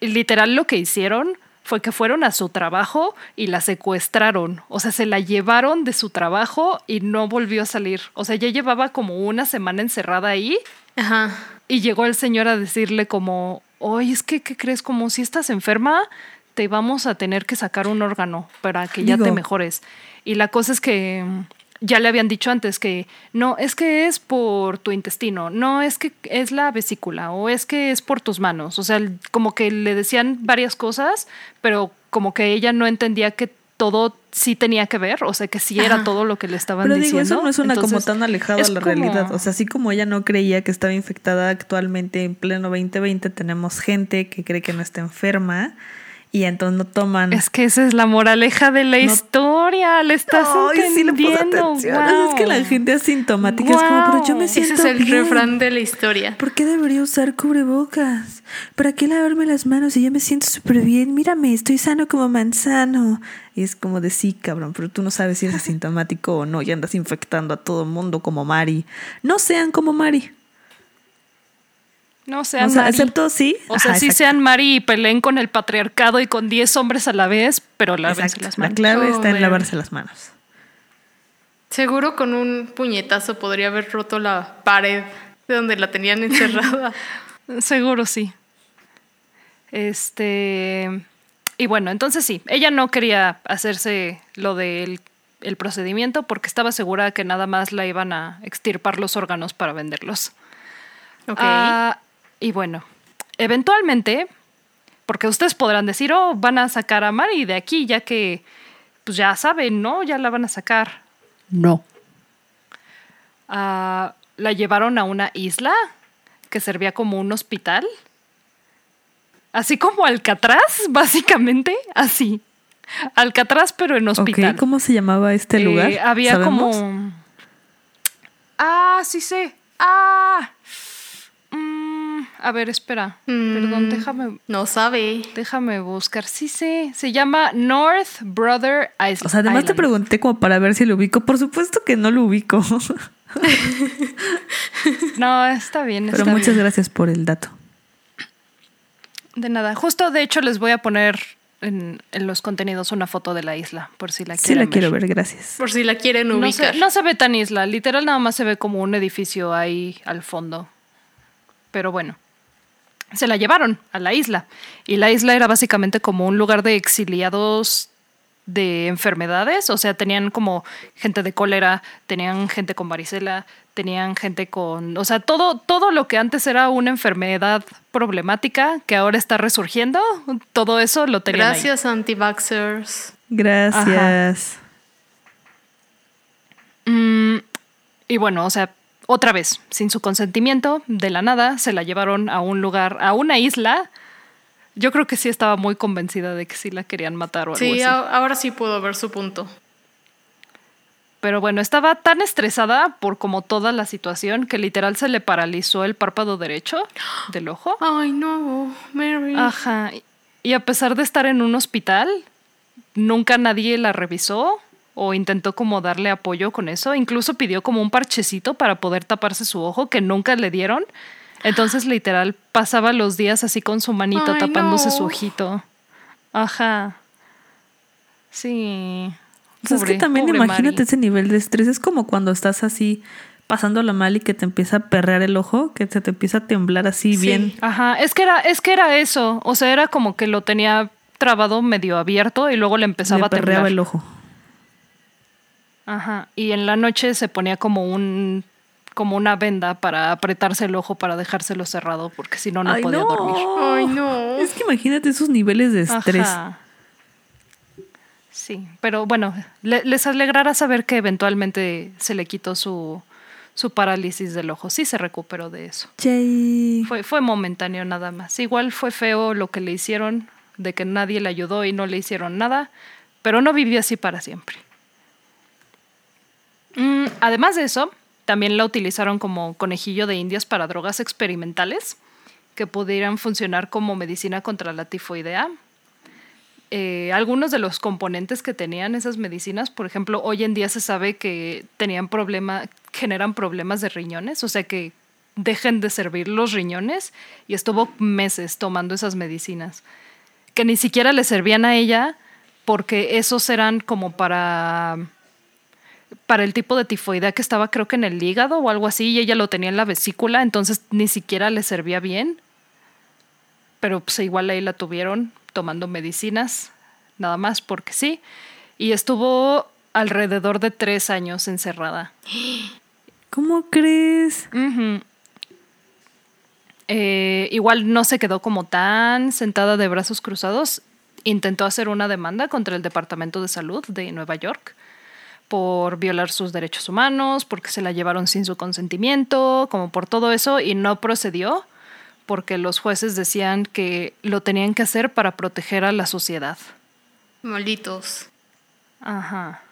Speaker 1: Y literal lo que hicieron fue que fueron a su trabajo y la secuestraron. O sea, se la llevaron de su trabajo y no volvió a salir. O sea, ya llevaba como una semana encerrada ahí.
Speaker 3: Ajá.
Speaker 1: Y llegó el señor a decirle como, oye, es que, ¿qué crees? Como si estás enferma, te vamos a tener que sacar un órgano para que ya te mejores. Y la cosa es que mm, ya le habían dicho antes que no, es que es por tu intestino, no, es que es la vesícula o es que es por tus manos. O sea, como que le decían varias cosas, pero como que ella no entendía que todo sí tenía que ver, o sea, que sí era
Speaker 3: Ajá.
Speaker 1: todo lo que le estaban
Speaker 2: Pero
Speaker 1: diciendo.
Speaker 2: digo, eso no es una como tan alejado a
Speaker 1: es
Speaker 2: la
Speaker 1: como-
Speaker 2: realidad. O sea, así como ella no creía que estaba infectada actualmente en pleno 2020, tenemos gente que cree que no está enferma y entonces no toman.
Speaker 1: Es que esa es la moraleja de la
Speaker 2: No-
Speaker 1: historia, le estás
Speaker 2: sí le
Speaker 1: guau.
Speaker 2: Es que la gente asintomática es como, pero yo me siento
Speaker 3: Ese es el
Speaker 2: bien.
Speaker 3: refrán de la historia.
Speaker 2: ¿Por qué debería usar cubrebocas? ¿Para qué lavarme las manos si yo me siento súper bien? Mírame, estoy sano como manzano. Y es como de sí, cabrón, pero tú no sabes si eres asintomático o no y andas infectando a todo el mundo como Mari. No sean como Mari.
Speaker 1: No sean
Speaker 2: o sea,
Speaker 1: Mari.
Speaker 2: excepto sí.
Speaker 1: O sea,
Speaker 2: Ajá,
Speaker 1: sí
Speaker 2: exacto.
Speaker 1: sean Mari y peleen con el patriarcado y con 10 hombres a la vez, pero lávense
Speaker 2: Exacto.
Speaker 1: las
Speaker 2: La
Speaker 1: manos.
Speaker 2: clave está en lavarse las manos.
Speaker 3: Seguro con un puñetazo podría haber roto la pared de donde la tenían encerrada.
Speaker 1: Seguro sí. Este. Y bueno, entonces sí, ella no quería hacerse lo del el procedimiento porque estaba segura que nada más la iban a extirpar los órganos para venderlos.
Speaker 3: ok.
Speaker 1: Ah, y bueno, eventualmente, porque ustedes podrán decir, oh, van a sacar a Mari de aquí, ya que, pues ya saben, ¿no? Ya la van a sacar. No. Ah, la llevaron a una isla que servía como un hospital. Así como Alcatraz, básicamente, así. Alcatraz, pero en hospital.
Speaker 2: ¿cómo se llamaba este
Speaker 1: Eh,
Speaker 2: lugar?
Speaker 1: había
Speaker 2: ¿Sabemos?
Speaker 1: como. Ah, sí sé. Ah. A ver, espera. Perdón,
Speaker 3: Mm.
Speaker 1: déjame,
Speaker 3: No sabe.
Speaker 1: déjame buscar. Sí sé. Se llama North Brother Island.
Speaker 2: O sea, además te pregunté como para ver si lo ubico. Por supuesto que no lo ubico.
Speaker 1: No, está bien.
Speaker 2: Pero
Speaker 1: está
Speaker 2: muchas
Speaker 1: bien.
Speaker 2: gracias por el dato.
Speaker 1: De nada. Justo, de hecho, les voy a poner en, en los contenidos una foto de la isla, por si la
Speaker 2: Sí
Speaker 1: quieren
Speaker 2: la quiero ver, gracias.
Speaker 3: Por si la quieren
Speaker 1: No
Speaker 3: ubicar.
Speaker 1: se, no se ve tan isla, literal nada más se ve como un edificio ahí al fondo. Pero bueno, se la llevaron a la isla. Y la isla era básicamente como un lugar de exiliados de enfermedades, o sea, tenían como gente de cólera, tenían gente con varicela, tenían gente con, o sea, todo todo lo que antes era una enfermedad problemática que ahora está resurgiendo, todo eso lo tenían ahí.
Speaker 3: Gracias, anti-vaxxers.
Speaker 2: Gracias.
Speaker 1: Mm, y bueno, o sea, otra vez, sin su consentimiento, de la nada, se la llevaron a un lugar, a una isla. Yo creo que sí estaba muy convencida de que sí la querían matar o algo
Speaker 3: Sí,
Speaker 1: así.
Speaker 3: ahora sí puedo ver su punto.
Speaker 1: Pero bueno, estaba tan estresada por como toda la situación que literal se le paralizó el párpado derecho del ojo.
Speaker 3: Ay, no, Mary.
Speaker 1: Ajá. Y a pesar de estar en un hospital, nunca nadie la revisó o intentó como darle apoyo con eso. Incluso pidió como un parchecito para poder taparse su ojo que nunca le dieron. Entonces literal pasaba los días así con su manito
Speaker 3: Ay,
Speaker 1: tapándose su ojito. Ajá. Sí.
Speaker 2: O sea, es que
Speaker 1: Pobre-
Speaker 2: también
Speaker 1: pobre
Speaker 2: imagínate
Speaker 1: Mari.
Speaker 2: ese nivel de estrés. Es como cuando estás así pasándola mal y que te empieza a perrear el ojo, que se te empieza a temblar así
Speaker 3: Sí.
Speaker 2: bien.
Speaker 1: Ajá, es que era, es que era eso. O sea, era como que lo tenía trabado medio abierto y luego le empezaba
Speaker 2: Le
Speaker 1: a temblar.
Speaker 2: perreaba el ojo.
Speaker 1: Ajá. Y en la noche se ponía como un como una venda para apretarse el ojo para dejárselo cerrado porque si no no
Speaker 2: Ay,
Speaker 1: podía
Speaker 2: no.
Speaker 1: dormir.
Speaker 3: Ay, no.
Speaker 2: Es que imagínate esos niveles de estrés.
Speaker 1: Ajá. Sí, pero bueno, le- les alegrará saber que eventualmente se le quitó su, su parálisis del ojo. Sí se recuperó de eso.
Speaker 2: Yay.
Speaker 1: Fue, fue momentáneo nada más. Igual fue feo lo que le hicieron, de que nadie le ayudó y no le hicieron nada, pero no vivió así para siempre. Mm, además de eso, también la utilizaron como conejillo de indias para drogas experimentales que pudieran funcionar como medicina contra la tifoidea. Eh, algunos de los componentes que tenían esas medicinas, por ejemplo, hoy en día se sabe que tenían problema, generan problemas de riñones, o sea que dejen de servir los riñones y estuvo meses tomando esas medicinas. que ni siquiera le servían a ella porque esos eran como para para el tipo de tifoidea que estaba creo que en el hígado o algo así y ella lo tenía en la vesícula, entonces ni siquiera le servía bien. Pero pues igual ahí la tuvieron tomando medicinas, nada más porque sí. Y estuvo alrededor de tres años encerrada.
Speaker 2: ¿Cómo crees?
Speaker 1: Eh, igual no se quedó como tan sentada de brazos cruzados. Intentó hacer una demanda contra el Departamento de Salud de Nueva York por violar sus derechos humanos, porque se la llevaron sin su consentimiento, como por todo eso, y no procedió porque los jueces decían que lo tenían que hacer para proteger a la sociedad.
Speaker 3: Malditos.
Speaker 1: Ajá.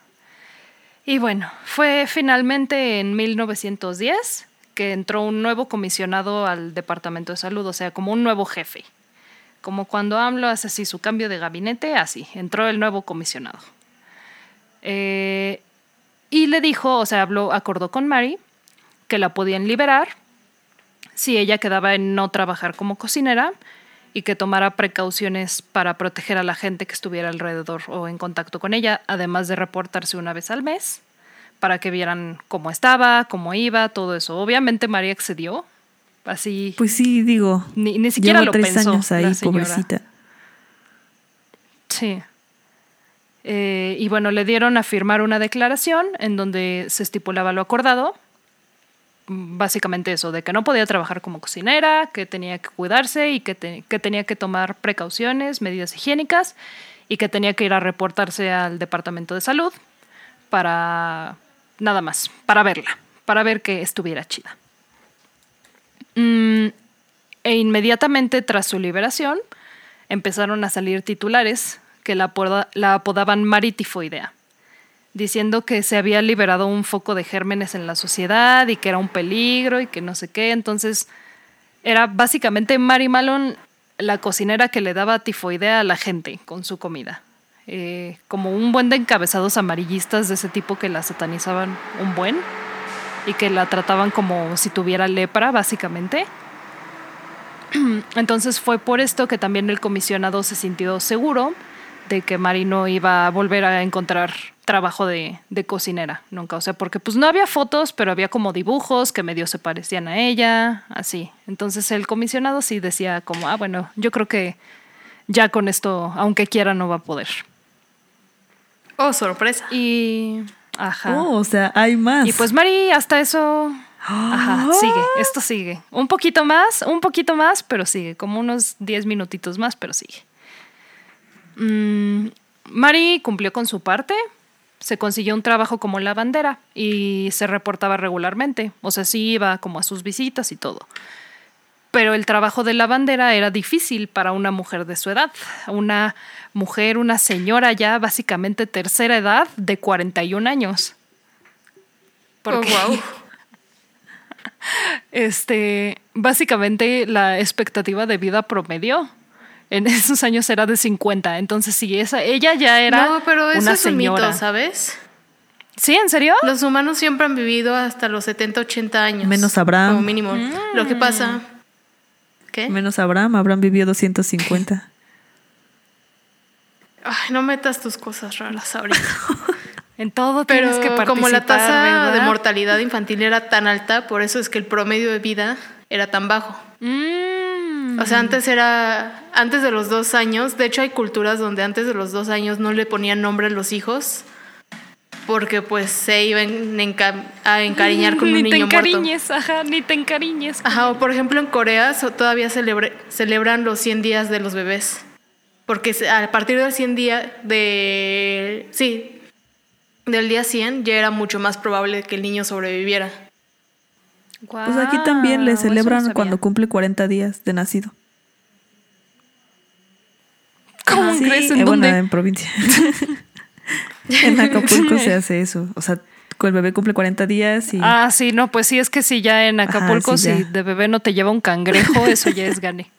Speaker 1: Y bueno, fue finalmente en 1910 que entró un nuevo comisionado al Departamento de Salud, o sea, como un nuevo jefe. Como cuando AMLO hace así su cambio de gabinete, así, entró el nuevo comisionado. Eh, y le dijo, o sea, habló, acordó con Mary que la podían liberar si ella quedaba en no trabajar como cocinera y que tomara precauciones para proteger a la gente que estuviera alrededor o en contacto con ella, además de reportarse una vez al mes para que vieran cómo estaba, cómo iba, todo eso. Obviamente María accedió, así
Speaker 2: Pues sí, digo.
Speaker 1: ni, ni siquiera lo
Speaker 2: tres
Speaker 1: pensó.
Speaker 2: años ahí,
Speaker 1: la
Speaker 2: pobrecita.
Speaker 1: Sí. Eh, y bueno, le dieron a firmar una declaración en donde se estipulaba lo acordado. Básicamente eso, de que no podía trabajar como cocinera, que tenía que cuidarse y que tenía que tomar precauciones, medidas higiénicas y que tenía que ir a reportarse al Departamento de Salud para nada más, para verla, para ver que estuviera chida. Mm, e inmediatamente tras su liberación empezaron a salir titulares que la, apoda- la apodaban maritifoidea, diciendo que se había liberado un foco de gérmenes en la sociedad y que era un peligro y que no sé qué. Entonces era básicamente Mary Malone la cocinera que le daba tifoidea a la gente con su comida. Eh, como un buen de encabezados amarillistas de ese tipo que la satanizaban un buen y que la trataban como si tuviera lepra, básicamente. Entonces fue por esto que también el comisionado se sintió seguro de que Mari no iba a volver a encontrar trabajo de, de cocinera nunca. O sea, porque pues no había fotos, pero había como dibujos que medio se parecían a ella, así. Entonces el comisionado sí decía como, ah, bueno, yo creo que ya con esto, aunque quiera, no va a poder.
Speaker 3: Oh, sorpresa.
Speaker 1: Y... Ajá.
Speaker 2: Oh, o sea, hay más.
Speaker 1: Y pues Mari, hasta eso. Ajá, sigue, esto sigue. Un poquito más, un poquito más, pero sigue. Como unos 10 minutitos más, pero sigue. Mm, Mari cumplió con su parte. Se consiguió un trabajo como lavandera y se reportaba regularmente. O sea, sí iba como a sus visitas y todo. Pero el trabajo de lavandera era difícil para una mujer de su edad. Una mujer, una señora ya básicamente tercera edad de 41 años. Porque,
Speaker 3: Oh, wow.
Speaker 1: este, básicamente la expectativa de vida promedio en esos años era de 50. Entonces, sí, esa, ella ya era
Speaker 3: no, pero eso
Speaker 1: una
Speaker 3: es un
Speaker 1: señora.
Speaker 3: mito, ¿sabes?
Speaker 1: ¿Sí? ¿En serio?
Speaker 3: Los humanos siempre han vivido hasta los 70, 80 años.
Speaker 2: Menos Abraham.
Speaker 3: Como mínimo. Lo que pasa. ¿Qué?
Speaker 2: Menos Abraham, Abraham vivió 250.
Speaker 3: Ay, no metas tus cosas raras ahorita.
Speaker 1: En todo
Speaker 3: Pero
Speaker 1: tienes que participar,
Speaker 3: como la tasa de mortalidad infantil era tan alta, por eso es que el promedio de vida era tan bajo.
Speaker 1: Mm.
Speaker 3: O sea, antes era, antes de los dos años, de hecho hay culturas donde antes de los dos años no le ponían nombre a los hijos porque pues se iban a encariñar con
Speaker 1: ni
Speaker 3: un
Speaker 1: te
Speaker 3: niño muerto.
Speaker 1: encariñes, ajá, ni te encariñes.
Speaker 3: Ajá, o por ejemplo en Corea todavía celebre- celebran los 100 días de los bebés. Porque a partir del 100 día de... Sí, del día 100 ya era mucho más probable que el niño sobreviviera.
Speaker 2: Pues aquí también le celebran cuando cumple 40 días de nacido.
Speaker 1: ¿Cómo
Speaker 2: Sí,
Speaker 1: crees? ¿En
Speaker 2: eh, bueno,
Speaker 1: dónde?
Speaker 2: en provincia. en Acapulco se hace eso. O sea, el bebé cumple 40 días y
Speaker 1: Ah, sí, no, pues sí, es que si ya en
Speaker 2: Ajá,
Speaker 1: Acapulco,
Speaker 2: sí,
Speaker 1: si
Speaker 2: ya.
Speaker 1: de bebé no te lleva un cangrejo, eso ya es gane.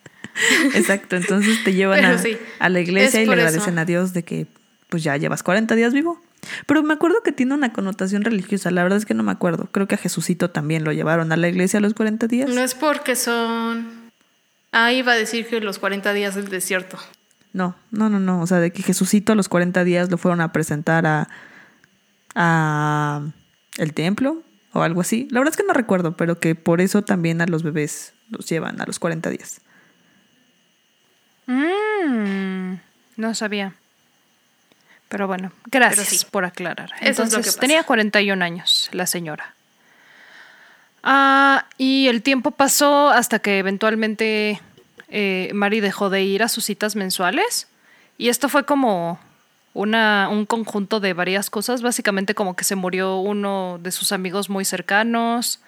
Speaker 2: exacto, entonces te llevan a,
Speaker 3: sí,
Speaker 2: a la iglesia
Speaker 3: es
Speaker 2: y le
Speaker 3: eso.
Speaker 2: agradecen a Dios de que pues ya llevas 40 días vivo. Pero me acuerdo que tiene una connotación religiosa, la verdad es que no me acuerdo. Creo que a Jesucito también lo llevaron a la iglesia a los 40 días.
Speaker 3: No es porque son... Ah, iba a decir que los 40 días del desierto.
Speaker 2: No, no, no, no. O sea, de que Jesucito a los 40 días lo fueron a presentar a, a el templo o algo así. La verdad es que no recuerdo, pero que por eso también a los bebés los llevan a los 40 días.
Speaker 1: Mm, no sabía. Pero bueno, gracias
Speaker 3: Pero sí.
Speaker 1: por aclarar.
Speaker 3: Eso es lo
Speaker 1: Entonces,
Speaker 3: que
Speaker 1: tenía 41 años la señora. Ah, y el tiempo pasó hasta que eventualmente eh, Mari dejó de ir a sus citas mensuales. Y esto fue como una, un conjunto de varias cosas. Básicamente como que se murió uno de sus amigos muy cercanos.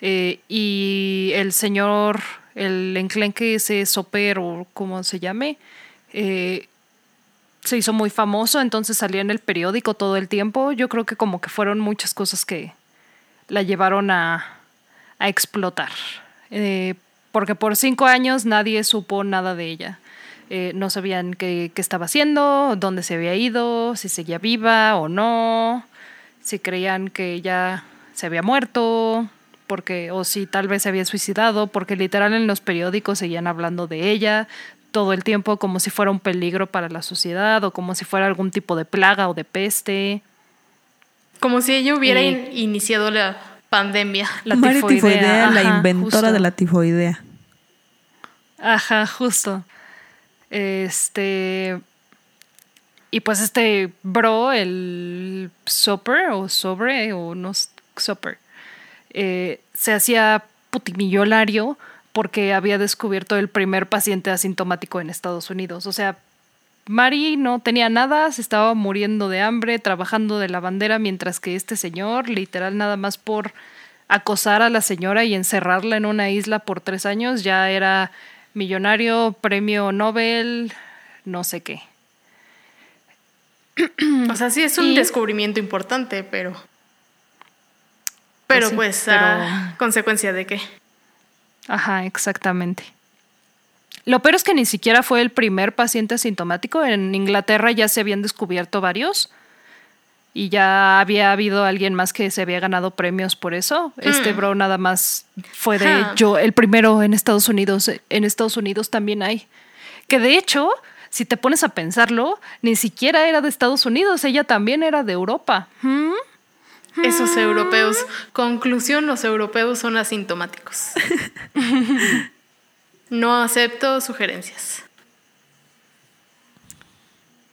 Speaker 1: eh, y el señor, el enclenque ese soper o como se llame, eh, se hizo muy famoso, entonces salía en el periódico todo el tiempo. Yo creo que como que fueron muchas cosas que la llevaron a, a explotar. Eh, porque por cinco años nadie supo nada de ella. Eh, no sabían qué, qué estaba haciendo, dónde se había ido, si seguía viva o no, si creían que ya se había muerto, porque, o si tal vez se había suicidado, porque literal en los periódicos seguían hablando de ella todo el tiempo como si fuera un peligro para la sociedad o como si fuera algún tipo de plaga o de peste.
Speaker 3: Como si ella hubiera
Speaker 1: Y-
Speaker 3: in- iniciado la pandemia.
Speaker 1: La
Speaker 2: Mari Tifoidea, la
Speaker 1: ajá,
Speaker 2: inventora
Speaker 1: justo.
Speaker 2: de la tifoidea.
Speaker 1: Ajá, justo. Este. Y pues este bro, el Soper o Sobre o no Soper, eh, se hacía putimillonario porque había descubierto el primer paciente asintomático en Estados Unidos. O sea, Mari no tenía nada, se estaba muriendo de hambre, trabajando de lavandera, mientras que este señor, literal, nada más por acosar a la señora y encerrarla en una isla por tres años, ya era millonario, premio Nobel, no sé qué.
Speaker 3: O sea, sí es un
Speaker 1: Y-
Speaker 3: descubrimiento importante, pero. Pero
Speaker 1: sí,
Speaker 3: pues,
Speaker 1: pero-
Speaker 3: a consecuencia de qué.
Speaker 1: Ajá, exactamente. Lo peor es que ni siquiera fue el primer paciente asintomático. En Inglaterra ya se habían descubierto varios y ya había habido alguien más que se había ganado premios por eso. Este
Speaker 3: Hmm.
Speaker 1: bro nada más fue de yo, el primero en Estados Unidos. En Estados Unidos también hay. Que de hecho, si te pones a pensarlo, ni siquiera era de Estados Unidos, ella también era de Europa. ¿Mm?
Speaker 3: Esos europeos. Conclusión: los europeos son asintomáticos. no acepto sugerencias.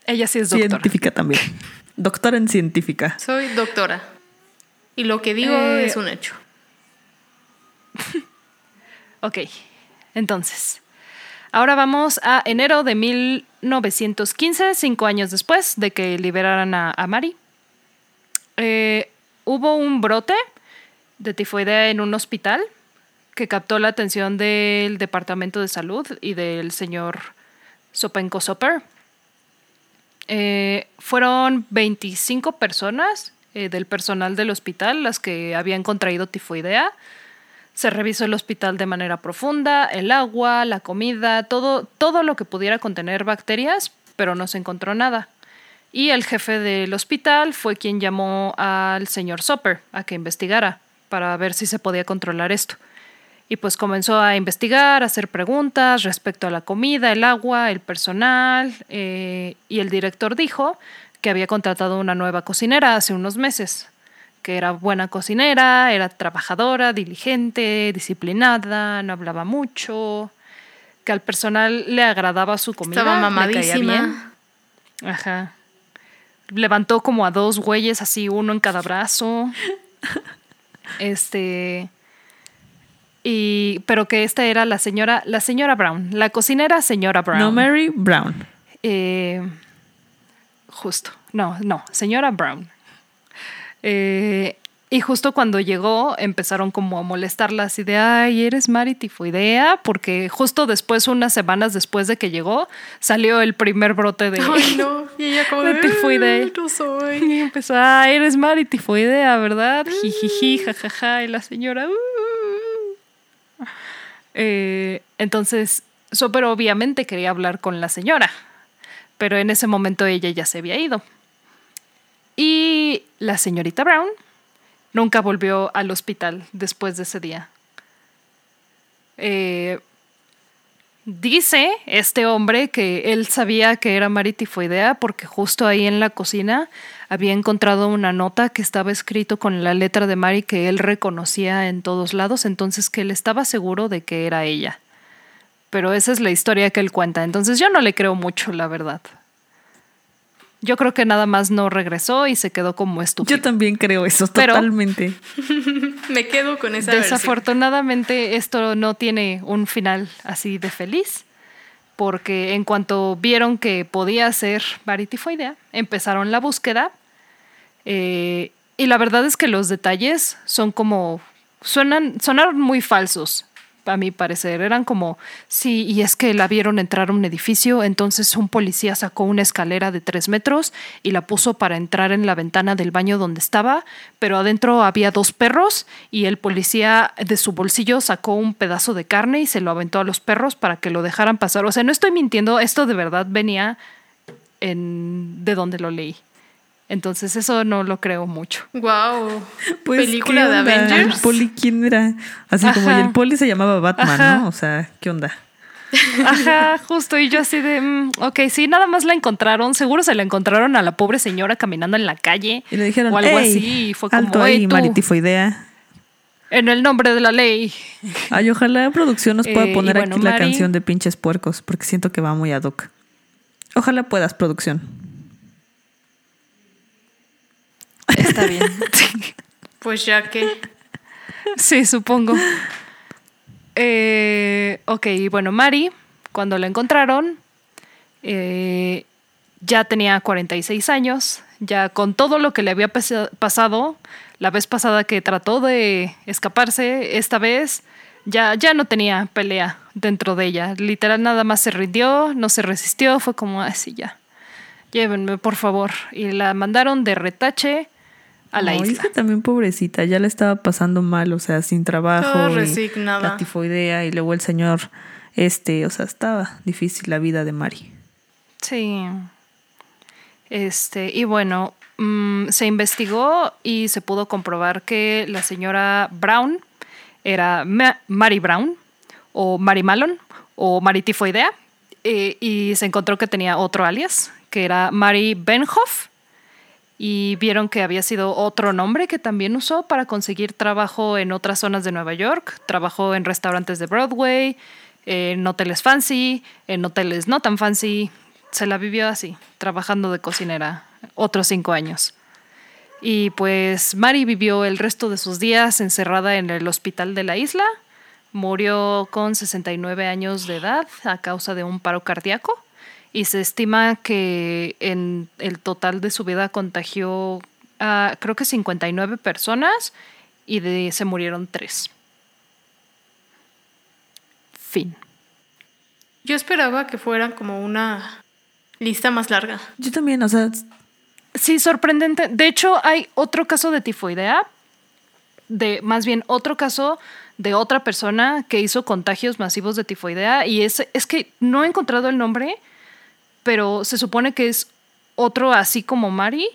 Speaker 1: Ella sí es doctora.
Speaker 2: Científica también. Doctora en científica.
Speaker 3: Soy doctora. Y lo que digo
Speaker 1: Eh,
Speaker 3: es un hecho.
Speaker 1: Ok, entonces, ahora vamos a enero de 1915, cinco años después de que liberaran a, a Mari. Eh, hubo un brote de tifoidea en un hospital que captó la atención del Departamento de Salud y del señor Sopenko Soper. Eh, fueron 25 personas eh, del personal del hospital las que habían contraído tifoidea. Se revisó el hospital de manera profunda, el agua, la comida, todo, todo lo que pudiera contener bacterias, pero no se encontró nada. Y el jefe del hospital fue quien llamó al señor Soper a que investigara para ver si se podía controlar esto. Y pues comenzó a investigar, a hacer preguntas respecto a la comida, el agua, el personal, eh, y el director dijo que había contratado una nueva cocinera hace unos meses, que era buena cocinera, era trabajadora, diligente, disciplinada, no hablaba mucho, que al personal le agradaba su comida,
Speaker 3: Estaba
Speaker 1: le caía bien.
Speaker 3: mamadísima.
Speaker 1: Ajá. Levantó como a dos güeyes, así uno en cada brazo. Este. Y. Pero que esta era la señora. La señora Brown. La cocinera señora Brown.
Speaker 2: No Mary Brown.
Speaker 1: Eh, justo. No, no, señora Brown. Eh, y justo cuando llegó empezaron como a molestarla así de, ay, eres Mari Tifoidea, porque justo después, unas semanas después de que llegó, salió el primer brote de,
Speaker 3: Ay, no. Y ella como
Speaker 1: de
Speaker 3: de,
Speaker 1: tifoidea.
Speaker 3: "Ay, No soy.
Speaker 1: Y empezó, ah, eres Mari Tifoidea, ¿verdad? Jijiji, jajaja. Y la señora, "Uh". Eh, entonces, Soper obviamente quería hablar con la señora, pero en ese momento ella ya se había ido. Y la señorita Brown nunca volvió al hospital después de ese día. Eh, dice este hombre que él sabía que era Mari tifoidea porque justo ahí en la cocina había encontrado una nota que estaba escrito con la letra de Mari que él reconocía en todos lados, entonces que él estaba seguro de que era ella. Pero esa es la historia que él cuenta, entonces yo no le creo mucho, la verdad. Yo creo que nada más no regresó y se quedó como estúpido.
Speaker 2: Yo también creo eso,
Speaker 1: Pero-
Speaker 2: totalmente.
Speaker 3: Me quedo con esa versión.
Speaker 1: Desafortunadamente esto no tiene un final así de feliz, porque en cuanto vieron que podía ser varitifoidea, empezaron la búsqueda eh, y la verdad es que los detalles son como suenan sonaron muy falsos a mi parecer eran como sí y es que la vieron entrar a un edificio entonces un policía sacó una escalera de tres metros y la puso para entrar en la ventana del baño donde estaba pero adentro había dos perros y el policía de su bolsillo sacó un pedazo de carne y se lo aventó a los perros para que lo dejaran pasar. O sea no estoy mintiendo esto de verdad venía en de donde lo leí entonces eso no lo creo mucho
Speaker 3: Wow.
Speaker 2: Pues,
Speaker 3: Película
Speaker 2: ¿qué
Speaker 3: de? Avengers.
Speaker 2: ¿El poli quién era? Así como, y el poli se llamaba Batman,
Speaker 1: Ajá.
Speaker 2: ¿no? O sea, ¿qué onda?
Speaker 1: Ajá, justo. Y yo así de, mm, ok, sí, nada más la encontraron. Seguro se la encontraron a la pobre señora caminando en la calle.
Speaker 2: Y le dijeron,
Speaker 1: o algo
Speaker 2: "Ey,
Speaker 1: así. Y fue como,
Speaker 2: alto
Speaker 1: "Ey,
Speaker 2: ahí,
Speaker 1: tú,
Speaker 2: maritifoidea.
Speaker 1: en el nombre de la ley.
Speaker 2: Ay, ojalá producción nos pueda
Speaker 1: Eh,
Speaker 2: poner
Speaker 1: bueno,
Speaker 2: aquí la canción de pinches puercos, porque siento que va muy ad hoc. Ojalá puedas, producción.
Speaker 1: Está bien.
Speaker 3: Pues ya que.
Speaker 1: sí, supongo. Eh, ok, bueno, Mari, cuando la encontraron, eh, ya tenía 46 años, ya con todo lo que le había pasa- pasado, la vez pasada que trató de escaparse, esta vez ya, ya no tenía pelea dentro de ella. Literal, nada más se rindió, no se resistió, fue como así ya. Llévenme, por favor. Y la mandaron de retache a la
Speaker 2: es
Speaker 1: isla.
Speaker 2: que también pobrecita, ya le estaba pasando mal, o sea, sin trabajo. Y. La tifoidea y luego el señor, este, o sea, estaba difícil la vida de Mari.
Speaker 1: Sí. Este, y bueno, mm, se investigó y se pudo comprobar que la señora Brown era Ma- Mary Brown o Mary Malon o Mary Tifoidea eh, y se encontró que tenía otro alias que era Mary Benhoff y vieron que había sido otro nombre que también usó para conseguir trabajo en otras zonas de Nueva York. Trabajó en restaurantes de Broadway, en hoteles fancy, en hoteles no tan fancy. Se la vivió así, trabajando de cocinera otros cinco años. Y pues Mari vivió el resto de sus días encerrada en el hospital de la isla. Murió con 69 años de edad a causa de un paro cardíaco y se estima que en el total de su vida contagió a creo que 59 personas y de se murieron tres. Fin.
Speaker 3: Yo esperaba que fuera como una lista más larga.
Speaker 2: Yo también, o sea,
Speaker 1: Sí, sorprendente. De hecho, hay otro caso de tifoidea, de más bien otro caso de otra persona que hizo contagios masivos de tifoidea y es, es que no he encontrado el nombre, pero se supone que es otro así como Mari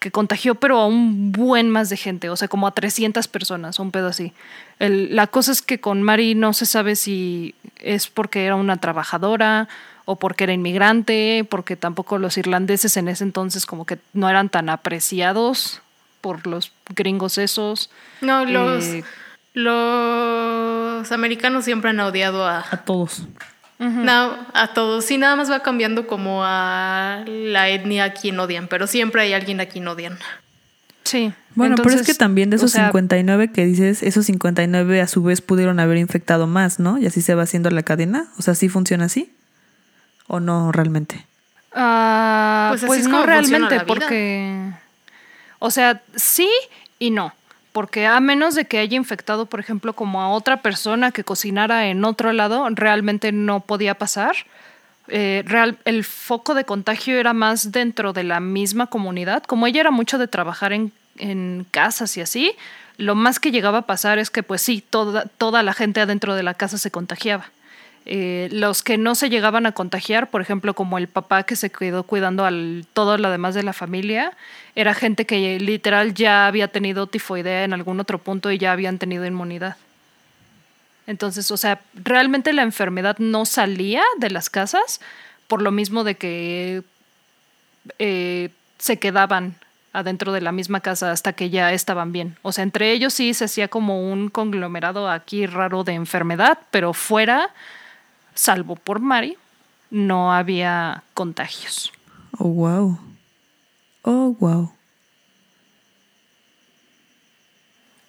Speaker 1: que contagió pero a un buen más de gente, o sea, como a 300 personas, un pedo así. El- la cosa es que con Mari no se sabe si es porque era una trabajadora o porque era inmigrante, porque tampoco los irlandeses en ese entonces como que no eran tan apreciados por los gringos esos.
Speaker 3: No, los,
Speaker 1: Eh,
Speaker 3: los americanos siempre han odiado a,
Speaker 2: a todos.
Speaker 3: No, a todos. Sí, nada más va cambiando como a la etnia a quien odian, pero siempre hay alguien a quien odian.
Speaker 1: Sí.
Speaker 2: Bueno, pero es que también de
Speaker 1: o
Speaker 2: esos
Speaker 1: sea,
Speaker 2: 59 que dices, esos 59 a su vez pudieron haber infectado más, ¿no? Y así se va haciendo la cadena. O sea, ¿sí funciona así? ¿O no realmente?
Speaker 1: Ah,
Speaker 3: Pues
Speaker 1: pues
Speaker 3: así es
Speaker 1: no
Speaker 3: como funciona
Speaker 1: realmente,
Speaker 3: la vida.
Speaker 1: porque. O sea, sí y no. Porque a menos de que haya infectado, por ejemplo, como a otra persona que cocinara en otro lado, realmente no podía pasar. Eh, real, el foco de contagio era más dentro de la misma comunidad. Como ella era mucho de trabajar en, en casas y así, lo más que llegaba a pasar es que, pues sí, toda, toda la gente adentro de la casa se contagiaba. Eh, los que no se llegaban a contagiar, por ejemplo, como el papá que se quedó cuidando al todo lo demás de la familia, era gente que literal ya había tenido tifoidea en algún otro punto y ya habían tenido inmunidad. Entonces, o sea, realmente la enfermedad no salía de las casas por lo mismo de que eh, se quedaban adentro de la misma casa hasta que ya estaban bien. O sea, entre ellos sí se hacía como un conglomerado aquí raro de enfermedad, pero fuera, salvo por Mari, no había contagios.
Speaker 2: Oh, wow. Oh, wow.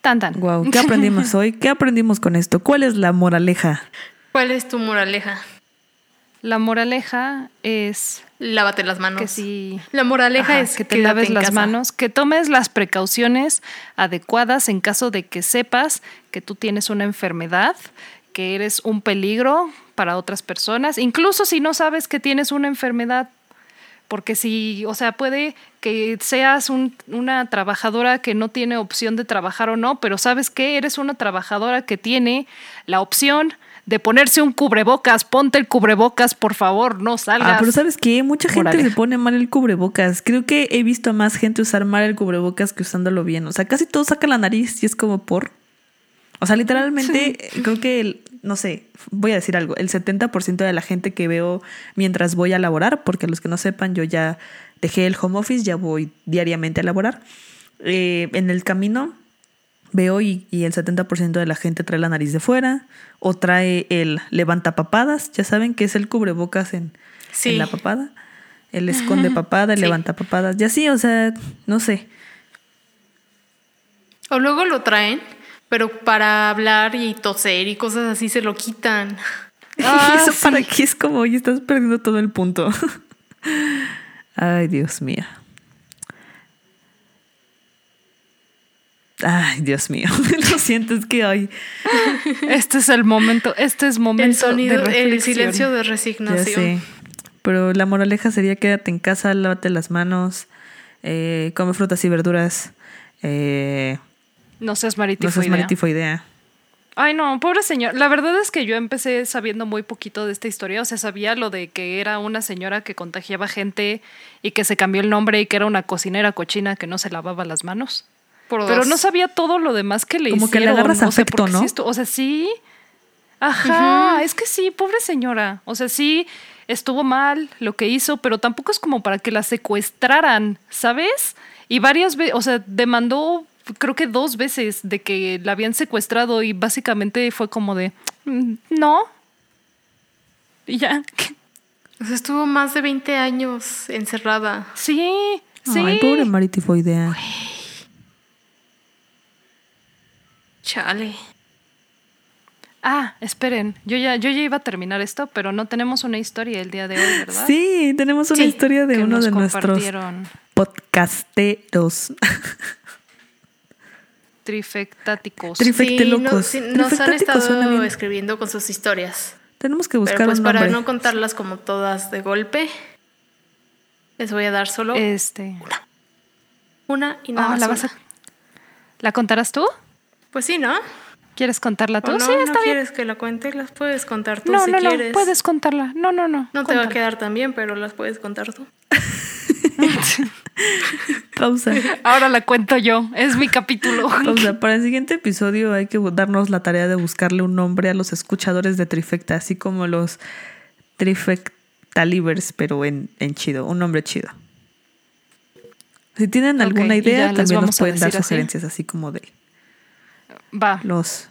Speaker 1: Tan tan.
Speaker 2: Wow. ¿Qué aprendimos hoy? ¿Qué aprendimos con esto? ¿Cuál es la moraleja?
Speaker 3: ¿Cuál es tu moraleja?
Speaker 1: La moraleja es
Speaker 3: Lávate las manos.
Speaker 1: que si
Speaker 3: La moraleja
Speaker 1: Ajá,
Speaker 3: es
Speaker 1: que te laves las
Speaker 3: casa.
Speaker 1: manos, que tomes las precauciones adecuadas en caso de que sepas que tú tienes una enfermedad, que eres un peligro para otras personas, incluso si no sabes que tienes una enfermedad, porque si, o sea, puede que seas un- una trabajadora que no tiene opción de trabajar o no, pero sabes que eres una trabajadora que tiene la opción de ponerse un cubrebocas, ponte el cubrebocas, por favor, no salgas.
Speaker 2: Ah, pero ¿sabes qué? Mucha gente
Speaker 1: Órale.
Speaker 2: le pone mal el cubrebocas. Creo que he visto a más gente usar mal el cubrebocas que usándolo bien. O sea, casi todos sacan la nariz y es como por... O sea, literalmente, creo que, el- no sé, voy a decir algo, el 70% de la gente que veo mientras voy a laborar, porque los que no sepan, yo ya dejé el home office, ya voy diariamente a laborar. Eh, en el camino veo y, y el 70% de la gente trae la nariz de fuera o trae el levanta papadas, ya saben que es el cubrebocas en,
Speaker 3: Sí.
Speaker 2: en la papada, el esconde papada, el
Speaker 3: Sí.
Speaker 2: levanta papadas, y así, o sea, no sé.
Speaker 3: O luego lo traen, pero para hablar y toser y cosas así se lo quitan.
Speaker 1: Ah,
Speaker 2: ¿Eso para qué es como, oye, estás perdiendo todo el punto? Ay, Dios mío. Ay, Dios mío. Lo siento, es que hoy
Speaker 1: Este es el momento, este es momento
Speaker 3: El sonido,
Speaker 1: de
Speaker 3: el silencio de
Speaker 2: Ya
Speaker 3: resignación.
Speaker 2: sé. Pero la moraleja sería quédate en casa, lávate las manos, eh, come frutas y verduras, eh,
Speaker 1: No seas
Speaker 2: no
Speaker 1: maritifoidea.
Speaker 2: seas maritifoidea.
Speaker 1: Ay, no, pobre señor. La verdad es que yo empecé sabiendo muy poquito de esta historia. O sea, sabía lo de que era una señora que contagiaba gente y que se cambió el nombre y que era una cocinera cochina que no se lavaba las manos.
Speaker 3: Por
Speaker 1: Pero
Speaker 3: dos.
Speaker 1: no sabía todo lo demás que le
Speaker 2: Como que le
Speaker 1: hicieron.
Speaker 2: agarras
Speaker 1: o sea,
Speaker 2: afecto,
Speaker 1: porque
Speaker 2: ¿no?
Speaker 1: sí o sea, sí. Ajá, es que sí, pobre señora. O sea, sí estuvo mal lo que hizo, pero tampoco es como para que la secuestraran, ¿sabes? Y varias veces, o sea, demandó, creo que dos veces de que la habían secuestrado y básicamente fue como de, "Mm, no. Y ya,
Speaker 3: O sea, estuvo más de 20 años encerrada.
Speaker 1: sí, sí.
Speaker 2: Ay, pobre maritifoidea.
Speaker 3: Chale.
Speaker 1: Ah, esperen, yo ya, yo ya iba a terminar esto, pero no tenemos una historia el día de hoy, ¿verdad?
Speaker 2: Sí, tenemos una
Speaker 3: Sí,
Speaker 2: historia de uno de nuestros
Speaker 1: compartieron.
Speaker 2: podcasteros.
Speaker 1: Trifectáticos.
Speaker 2: Trif- Trifectelocos.
Speaker 3: Sí, no- sí, nos han estado
Speaker 2: bien.
Speaker 3: escribiendo con sus historias.
Speaker 2: Tenemos que buscar
Speaker 3: Pero pues
Speaker 2: un
Speaker 3: para
Speaker 2: nombre.
Speaker 3: no contarlas como todas de golpe, les voy a dar solo
Speaker 1: este.
Speaker 3: una y nada
Speaker 1: Ah,
Speaker 3: más
Speaker 1: ¿la vas a-
Speaker 3: una.
Speaker 1: ¿La contarás tú?
Speaker 3: Pues sí, ¿no?
Speaker 1: ¿Quieres contarla tú?
Speaker 3: ¿O no,
Speaker 1: sí,
Speaker 3: no
Speaker 1: está bien.
Speaker 3: quieres que la cuente? Las puedes contar tú
Speaker 1: No,
Speaker 3: si
Speaker 1: no, no,
Speaker 3: quieres.
Speaker 1: puedes contarla. No, no, no.
Speaker 3: No te va a quedar tan bien, pero las puedes contar tú.
Speaker 2: Pausa.
Speaker 1: Ahora la cuento yo. Es mi capítulo.
Speaker 2: Pausa. Para el siguiente episodio hay que darnos la tarea de buscarle un nombre a los escuchadores de Trifecta, así como los Trifectalivers, pero en, en chido, un nombre chido. Si tienen alguna idea, también nos pueden dar
Speaker 1: así.
Speaker 2: sugerencias, así como de
Speaker 1: Va.
Speaker 2: los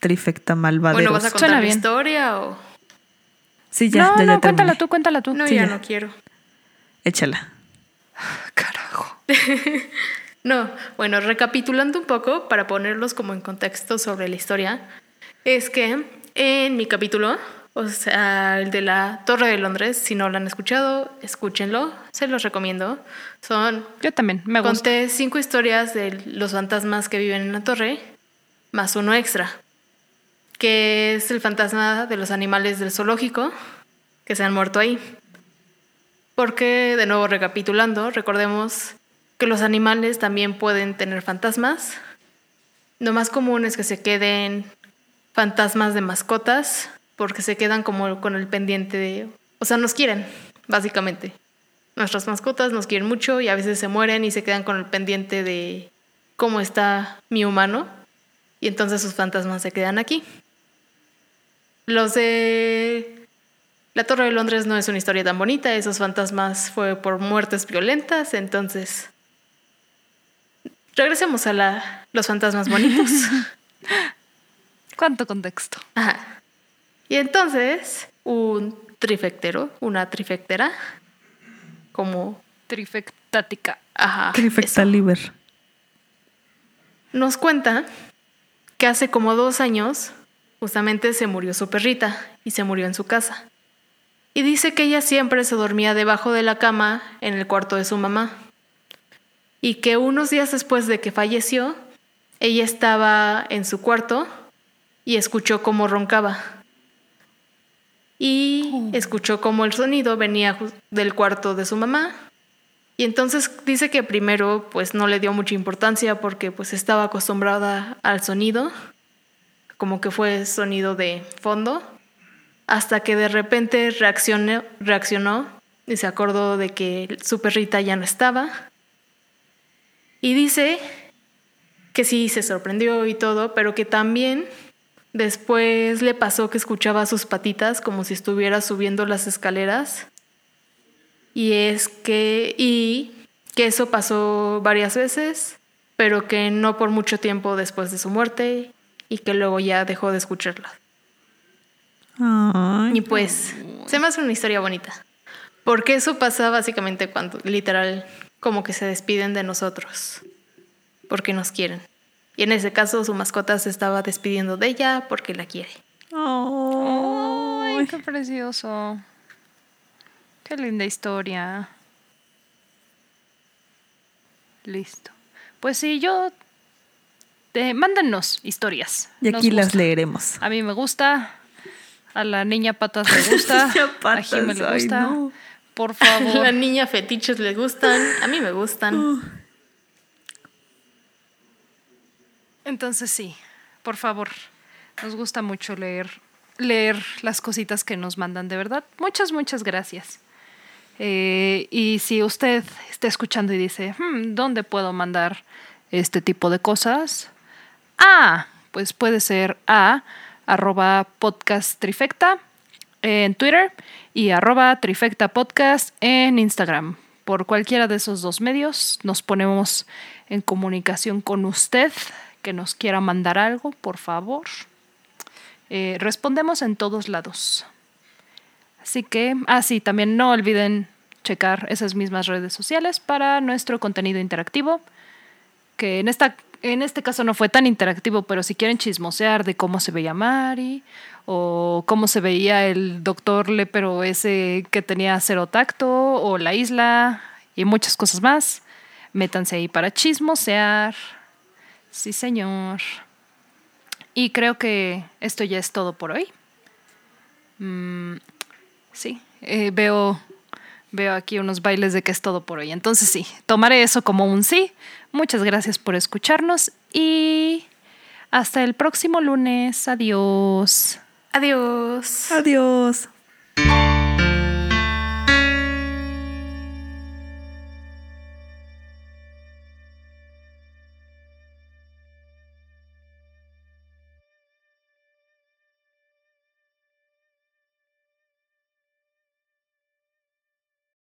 Speaker 2: Trifecta malvaderos.
Speaker 3: Bueno, ¿vas a contar la historia o...?
Speaker 2: Sí, ya,
Speaker 1: no,
Speaker 2: ya, ya
Speaker 1: no, cuéntala tú, cuéntala tú.
Speaker 3: No,
Speaker 2: Sí,
Speaker 3: ya,
Speaker 2: ya.
Speaker 3: no quiero.
Speaker 2: Échala.
Speaker 1: Carajo.
Speaker 3: No, bueno, recapitulando un poco para ponerlos como en contexto sobre la historia, es que en mi capítulo, o sea, el de la Torre de Londres, si no lo han escuchado, escúchenlo, se los recomiendo. Son,
Speaker 1: Yo también, me gusta.
Speaker 3: conté cinco historias de los fantasmas que viven en la torre, más uno extra, que es el fantasma de los animales del zoológico que se han muerto ahí. Porque, de nuevo recapitulando, recordemos que los animales también pueden tener fantasmas. Lo más común es que se queden fantasmas de mascotas, porque se quedan como con el pendiente de... O sea, nos quieren, básicamente. Nuestras mascotas nos quieren mucho y a veces se mueren y se quedan con el pendiente de cómo está mi humano. Y entonces sus fantasmas se quedan aquí. los de la Torre de Londres no es una historia tan bonita, esos fantasmas fue por muertes violentas, entonces regresemos a la, los fantasmas bonitos.
Speaker 1: ¿Cuánto contexto?
Speaker 3: Ajá. Y entonces, un trifectero, una trifectera, como,
Speaker 1: Trifectática.
Speaker 3: ajá,
Speaker 2: Trifecta
Speaker 3: eso,
Speaker 2: liver.
Speaker 3: nos cuenta que hace como dos años justamente se murió su perrita y se murió en su casa. Y dice que ella siempre se dormía debajo de la cama en el cuarto de su mamá. Y que unos días después de que falleció, ella estaba en su cuarto y escuchó cómo roncaba. Y escuchó cómo el sonido venía del cuarto de su mamá. Y entonces dice que primero pues no le dio mucha importancia porque pues estaba acostumbrada al sonido, como que fue sonido de fondo, hasta que de repente reaccionó, y se acordó de que su perrita ya no estaba. Y dice que sí se sorprendió y todo, pero que también después le pasó que escuchaba sus patitas como si estuviera subiendo las escaleras. Y es que y que eso pasó varias veces, pero que no por mucho tiempo después de su muerte y que luego ya dejó de escucharla.
Speaker 2: Ay,
Speaker 3: Y pues, se me hace una historia bonita. Porque eso pasa básicamente cuando, literal, como que se despiden de nosotros. Porque nos quieren. Y en ese caso, su mascota se estaba despidiendo de ella porque la quiere.
Speaker 1: Ay,
Speaker 2: Ay.
Speaker 1: qué precioso. Qué linda historia. Listo. Pues sí, yo. eh, mándennos historias.
Speaker 2: Y aquí las leeremos.
Speaker 1: A mí me gusta. A la niña patas le gusta.
Speaker 2: Niña
Speaker 1: a Jime le
Speaker 2: ay,
Speaker 1: gusta.
Speaker 2: no.
Speaker 1: Por favor.
Speaker 3: La niña fetiches le gustan. A mí me gustan.
Speaker 1: Entonces sí, por favor. Nos gusta mucho leer, leer las cositas que nos mandan, de verdad. Muchas, muchas gracias. Eh, y si usted está escuchando y dice, "Hmm, ¿dónde puedo mandar este tipo de cosas? Ah, pues puede ser a arroba podcast trifecta en Twitter y arroba trifecta podcast en Instagram. Por cualquiera de esos dos medios nos ponemos en comunicación con usted que nos quiera mandar algo, por favor. Eh, respondemos en todos lados. Así que, ah, sí, también no olviden checar esas mismas redes sociales para nuestro contenido interactivo, que en, esta, en este caso no fue tan interactivo, pero si quieren chismosear de cómo se veía Mari o cómo se veía el doctor Lepero ese que tenía cero tacto o la isla y muchas cosas más, métanse ahí para chismosear. Sí, señor. Y creo que esto ya es todo por hoy. Mm, sí, eh, veo, veo aquí unos bailes de que es todo por hoy. Entonces sí, tomaré eso como un sí. Muchas gracias por escucharnos y hasta el próximo lunes. Adiós.
Speaker 3: Adiós.
Speaker 2: Adiós.